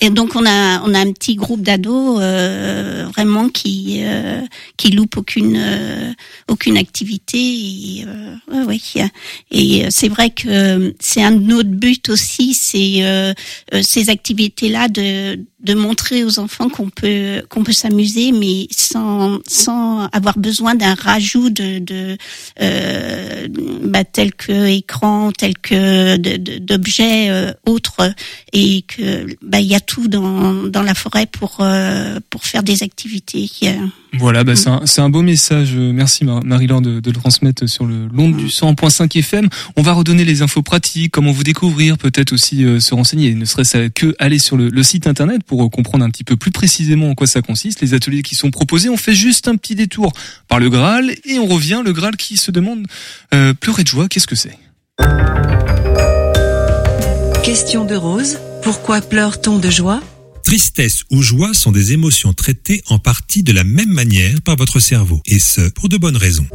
Et donc on a on a un petit groupe d'ados euh, vraiment qui euh, qui loupe aucune euh, aucune activité. Et, euh, ouais, ouais. Et euh, c'est vrai que c'est un de notre buts aussi, c'est euh, euh, ces activités-là de de montrer aux enfants qu'on peut qu'on peut s'amuser, mais sans sans avoir besoin d'un rajout de de euh, bah, tel que écran, tel que d'objets euh, autres, et que bah il y a tout dans dans la forêt pour euh, pour faire des activités. Voilà, bah, c'est un, c'est un beau message. Merci Mar- Marie-Laure de, de le transmettre sur le l'onde du 100.5 FM. On va redonner les infos pratiques, comment vous découvrir, peut-être aussi euh, se renseigner, ne serait-ce que aller sur le, le site internet pour euh, comprendre un petit peu plus précisément en quoi ça consiste, les ateliers qui sont proposés. On fait juste un petit détour par le Graal et on revient. Le Graal qui se demande euh, pleurer de joie, qu'est-ce que c'est? Question de Rose. Pourquoi pleure-t-on de joie? Tristesse ou joie sont des émotions traitées en partie de la même manière par votre cerveau, et ce, pour de bonnes raisons.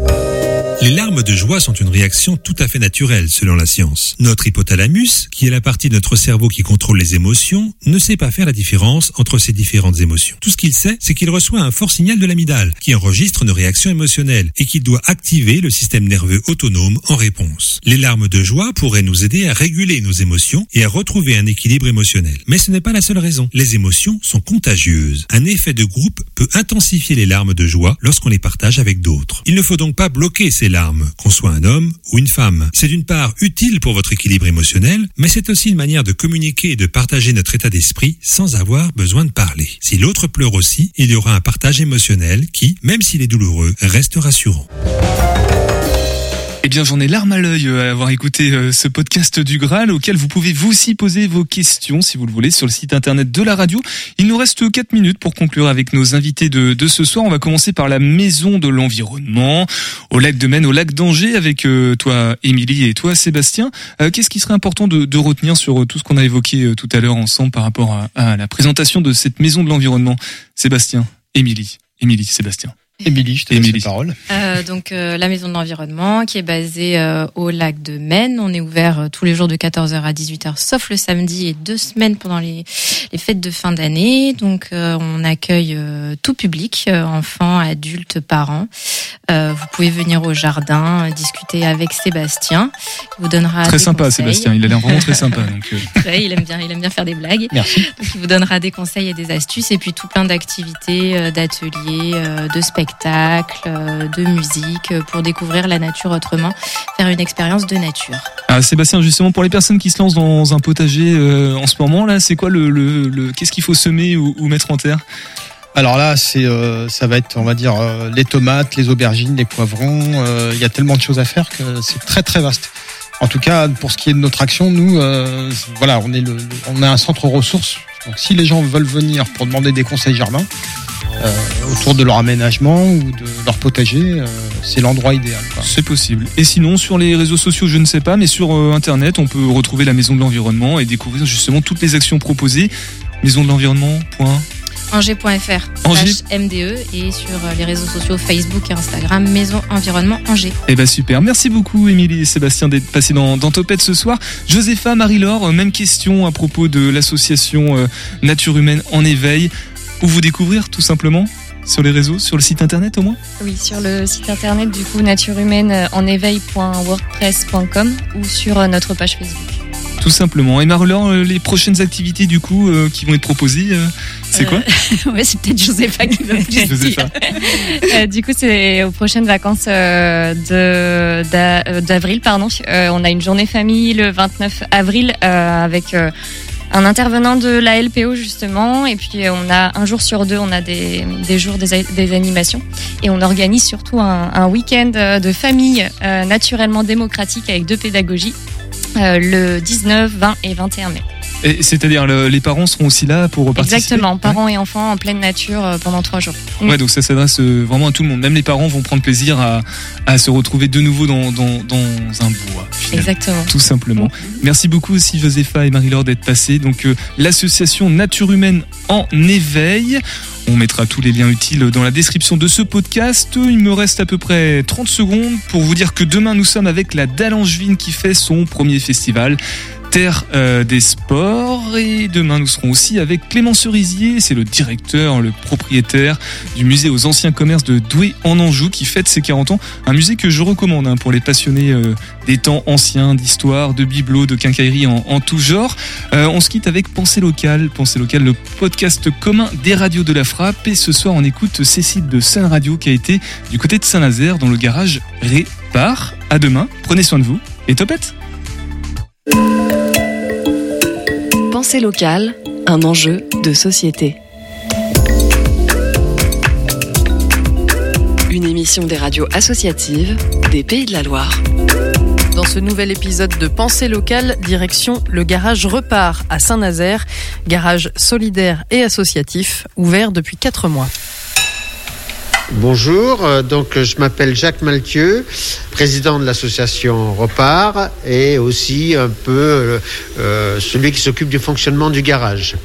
Les larmes de joie sont une réaction tout à fait naturelle selon la science. Notre hypothalamus, qui est la partie de notre cerveau qui contrôle les émotions, ne sait pas faire la différence entre ces différentes émotions. Tout ce qu'il sait, c'est qu'il reçoit un fort signal de l'amygdale, qui enregistre nos réactions émotionnelles et qui doit activer le système nerveux autonome en réponse. Les larmes de joie pourraient nous aider à réguler nos émotions et à retrouver un équilibre émotionnel. Mais ce n'est pas la seule raison. Les émotions sont contagieuses. Un effet de groupe peut intensifier les larmes de joie lorsqu'on les partage avec d'autres. Il ne faut donc pas bloquer ces larmes, qu'on soit un homme ou une femme. C'est d'une part utile pour votre équilibre émotionnel, mais c'est aussi une manière de communiquer et de partager notre état d'esprit sans avoir besoin de parler. Si l'autre pleure aussi, il y aura un partage émotionnel qui, même s'il est douloureux, reste rassurant. Eh bien, j'en ai larme à l'œil euh, à avoir écouté euh, ce podcast du Graal auquel vous pouvez vous aussi poser vos questions si vous le voulez sur le site internet de la radio. Il nous reste 4 minutes pour conclure avec nos invités de, de ce soir. On va commencer par la maison de l'environnement au lac de Maine, au lac d'Angers avec euh, toi Émilie et toi Sébastien. Qu'est-ce qui serait important de, retenir sur tout ce qu'on a évoqué tout à l'heure ensemble par rapport à la présentation de cette maison de l'environnement? Sébastien, Émilie, Émilie, Sébastien. Émilie, je te laisse la parole. Euh, donc euh, la maison de l'environnement qui est basée euh, au lac de Maine. On est ouvert euh, tous les jours de 14h à 18h sauf le samedi et deux semaines pendant les, les fêtes de fin d'année. Donc euh, on accueille euh, tout public, euh, enfants, adultes, parents. Euh, vous pouvez venir au jardin euh, discuter avec Sébastien. Il vous donnera Très des sympa conseils. Sébastien, il a l'air vraiment très sympa. Donc, euh, Ouais, il aime bien, il aime bien faire des blagues. Merci. Donc il vous donnera des conseils et des astuces et puis tout plein d'activités, euh, d'ateliers, euh, de spectacles, euh, de musique euh, pour découvrir la nature autrement, faire une expérience de nature. Ah, Sébastien, justement, pour les personnes qui se lancent dans un potager euh, en ce moment, là, c'est quoi le, le, le- qu'est-ce qu'il faut semer ou, ou mettre en terre? Alors là, c'est, euh, ça va être, on va dire, euh, les tomates, les aubergines, les poivrons. euh, Il y a tellement de choses à faire que c'est très très vaste. En tout cas, pour ce qui est de notre action, nous, euh, voilà, on est on a un centre ressources. Donc, si les gens veulent venir pour demander des conseils jardin euh, autour de leur aménagement ou de leur potager, euh, c'est l'endroit idéal. C'est possible. Et sinon, sur les réseaux sociaux, je ne sais pas, mais sur euh, Internet, on peut retrouver la Maison de l'Environnement et découvrir justement toutes les actions proposées. Maison de l'Environnement. Angers.fr, Angers. slash MDE et sur euh, les réseaux sociaux Facebook et Instagram, Maison Environnement Angers. Eh ben super. Merci beaucoup, Émilie et Sébastien, d'être passés dans, dans Topette ce soir. Josépha, Marie-Laure, euh, même question à propos de l'association euh, Nature Humaine en éveil. Où vous découvrir, tout simplement Sur les réseaux, sur le site internet au moins? Oui, sur le site internet du coup naturehumaine en éveil.wordpress.com ou sur notre page Facebook. Tout simplement. Et Marie-Laure, euh, les prochaines activités du coup euh, qui vont être proposées, euh, c'est quoi ouais, c'est peut-être Josépha qui va plus dire. Du coup, c'est aux prochaines vacances d'avril, pardon. On a une journée famille le 29 avril avec un intervenant de la LPO justement, et puis on a un jour sur deux, on a des, des jours des, des animations, et on organise surtout un, un week-end de famille euh, naturellement démocratique avec deux pédagogies le 19, 20 et 21 mai. Et C'est-à-dire le- les parents seront aussi là pour participer Exactement, parents et enfants en pleine nature euh, pendant trois jours. Ouais, donc ça s'adresse euh, vraiment à tout le monde. Même les parents vont prendre plaisir à, à se retrouver de nouveau dans, dans, dans un bois. finalement. Exactement. Tout simplement. Merci beaucoup aussi Josépha et Marie-Laure d'être passées. Donc euh, l'association Nature Humaine en éveil. On mettra tous les liens utiles dans la description de ce podcast. Il me reste à peu près 30 secondes pour vous dire que demain nous sommes avec la Dallangevine qui fait son premier festival. Terre euh, des Sports et demain nous serons aussi avec Clément Cerisier, c'est le directeur, le propriétaire du musée aux anciens commerces de Douai en Anjou qui fête ses 40 ans, un musée que je recommande hein, pour les passionnés euh, des temps anciens, d'histoire, de bibelots, de quincaillerie en, tout genre. Euh, on se quitte avec Pensée locale, Pensée locale, le podcast commun des radios de la frappe et ce soir on écoute Cécile de Saint Radio qui a été du côté de Saint-Nazaire dans le garage Répar. À demain, prenez soin de vous et topette Pensée locale, un enjeu de société. Une émission des radios associatives des Pays de la Loire. Ce nouvel épisode de Pensée locale, direction le garage Repart à Saint-Nazaire, garage solidaire et associatif, ouvert depuis 4 mois. Bonjour, euh, donc je m'appelle Jacques Maltieu, président de l'association Repart et aussi un peu euh, euh, celui qui s'occupe du fonctionnement du garage.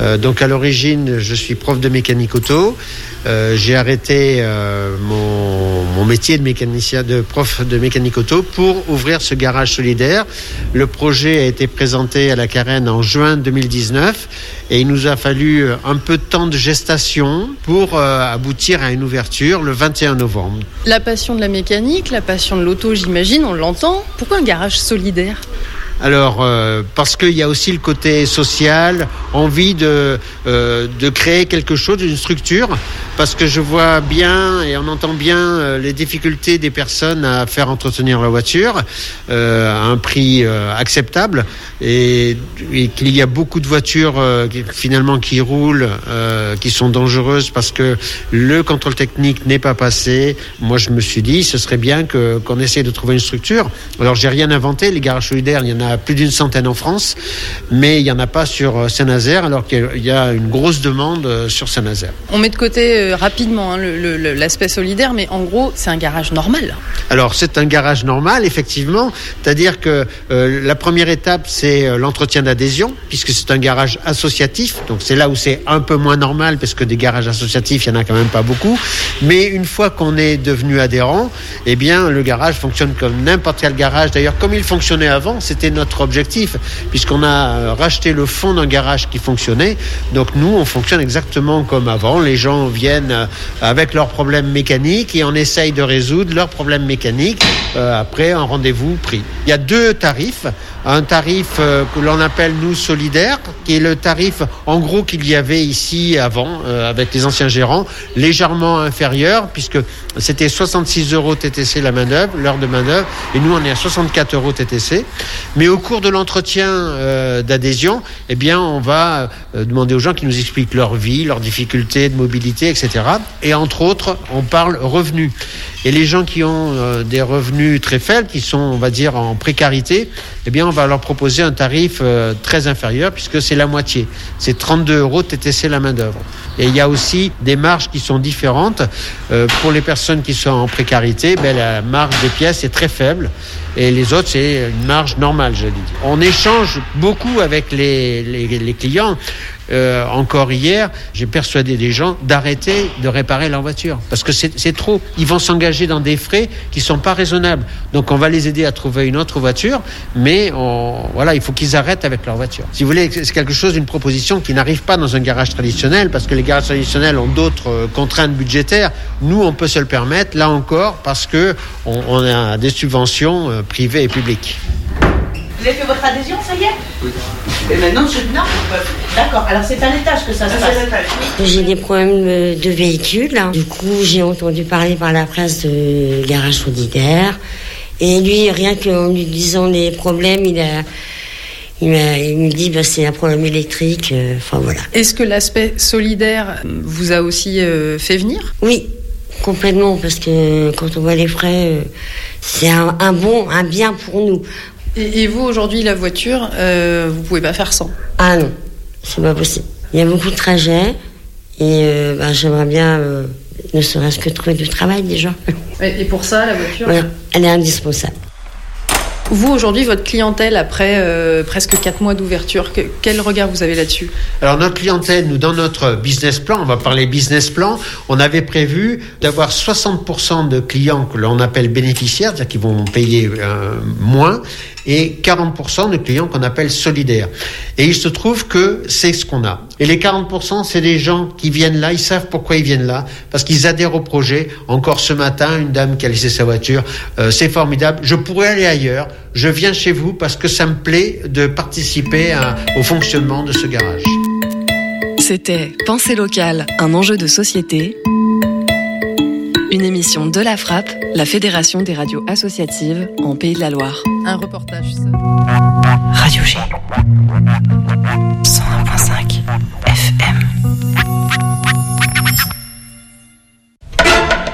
Euh, donc à l'origine, je suis prof de mécanique auto. Euh, J'ai arrêté euh, mon, mon métier de mécanicien, de prof de mécanique auto pour ouvrir ce garage solidaire. Le projet a été présenté à la Carène en juin 2019 et il nous a fallu un peu de temps de gestation pour aboutir à une ouverture le 21 novembre. La passion de la mécanique, la passion de l'auto, j'imagine, on l'entend. Pourquoi un garage solidaire? Alors, euh, parce qu'il y a aussi le côté social, envie de, euh, de créer quelque chose, une structure, parce que je vois bien et on entend bien euh, les difficultés des personnes à faire entretenir leur voiture à un prix acceptable et, qu'il y a beaucoup de voitures finalement qui roulent, qui sont dangereuses parce que le contrôle technique n'est pas passé. Moi, je me suis dit, ce serait bien qu'on essaie de trouver une structure. Alors, j'ai rien inventé. Les garages solidaires, il y en a plus d'une centaine en France, mais il y en a pas sur euh, Saint-Nazaire, alors qu'il y a une grosse demande euh, sur Saint-Nazaire. On met de côté euh, rapidement hein, l'aspect solidaire, mais en gros, c'est un garage normal. Alors c'est un garage normal, effectivement, c'est-à-dire que euh, la première étape c'est l'entretien d'adhésion, puisque c'est un garage associatif, donc c'est là où c'est un peu moins normal, parce que des garages associatifs, il y en a quand même pas beaucoup. Mais une fois qu'on est devenu adhérent, eh bien le garage fonctionne comme n'importe quel garage. D'ailleurs, comme il fonctionnait avant, c'était notre objectif, puisqu'on a euh, racheté le fond d'un garage qui fonctionnait. Donc nous, on fonctionne exactement comme avant. Les gens viennent euh, avec leurs problèmes mécaniques et on essaye de résoudre leurs problèmes mécaniques euh, après un rendez-vous pris. Il y a deux tarifs. Un tarif euh, que l'on appelle nous solidaire, qui est le tarif en gros qu'il y avait ici avant euh, avec les anciens gérants, légèrement inférieur puisque c'était 66 euros TTC la manœuvre, l'heure de manœuvre, et nous on est à 64 euros TTC. Au cours de l'entretien euh, d'adhésion, eh bien on va euh, demander aux gens qui nous expliquent leur vie, leurs difficultés de mobilité, etc. Et entre autres, on parle revenus. Et les gens qui ont euh, des revenus très faibles, qui sont, on va dire, en précarité, eh bien, on va leur proposer un tarif euh, très inférieur puisque c'est la moitié. C'est 32 euros TTC la main d'œuvre. Et il y a aussi des marges qui sont différentes. Euh, pour les personnes qui sont en précarité, ben, la marge des pièces est très faible. Et les autres, c'est une marge normale, je dis. On échange beaucoup avec les, les, les clients. Euh, encore hier, j'ai persuadé des gens d'arrêter de réparer leur voiture parce que c'est trop. Ils vont s'engager dans des frais qui sont pas raisonnables. Donc on va les aider à trouver une autre voiture, mais voilà, il faut qu'ils arrêtent avec leur voiture. Si vous voulez, c'est quelque chose, une proposition qui n'arrive pas dans un garage traditionnel parce que les garages traditionnels ont d'autres euh, contraintes budgétaires. Nous, on peut se le permettre, là encore, parce que on, on a des subventions euh, privées et publiques. Vous avez fait votre adhésion, ça y est Oui. Et maintenant, je... Non D'accord, alors c'est à l'étage que ça se passe. J'ai des problèmes de véhicule. Du coup, j'ai entendu parler par la presse de garage solidaire. Et lui, rien qu'en lui disant les problèmes, il a, il, me dit, bah, c'est un problème électrique. euh, Enfin, voilà. Est-ce que l'aspect solidaire vous a aussi euh, fait venir? Oui, complètement, parce que quand on voit les frais, euh, c'est un, un bon, un bien pour nous. Et, et vous, aujourd'hui, la voiture, euh, vous pouvez pas faire sans Ah non, c'est pas possible. Il y a beaucoup de trajets et euh, bah, j'aimerais bien, euh, ne serait-ce que trouver du travail déjà. Et et pour ça, la voiture Voilà, elle est indispensable. Vous, aujourd'hui, votre clientèle, après euh, presque 4 mois d'ouverture, que- quel regard vous avez là-dessus? Alors notre clientèle, nous dans notre business plan, on va parler business plan, on avait prévu d'avoir 60% de clients que l'on appelle bénéficiaires, c'est-à-dire qui vont payer euh, moins, et 40% de clients qu'on appelle solidaires. Et il se trouve que c'est ce qu'on a. Et les 40%, c'est des gens qui viennent là, ils savent pourquoi ils viennent là, parce qu'ils adhèrent au projet. Encore ce matin, une dame qui a laissé sa voiture, euh, c'est formidable, je pourrais aller ailleurs, je viens chez vous parce que ça me plaît de participer au fonctionnement de ce garage. C'était Pensée locale, un enjeu de société. Une émission de la Frappe, la Fédération des radios associatives en Pays de la Loire. Un reportage. Radio G. 101.5 FM.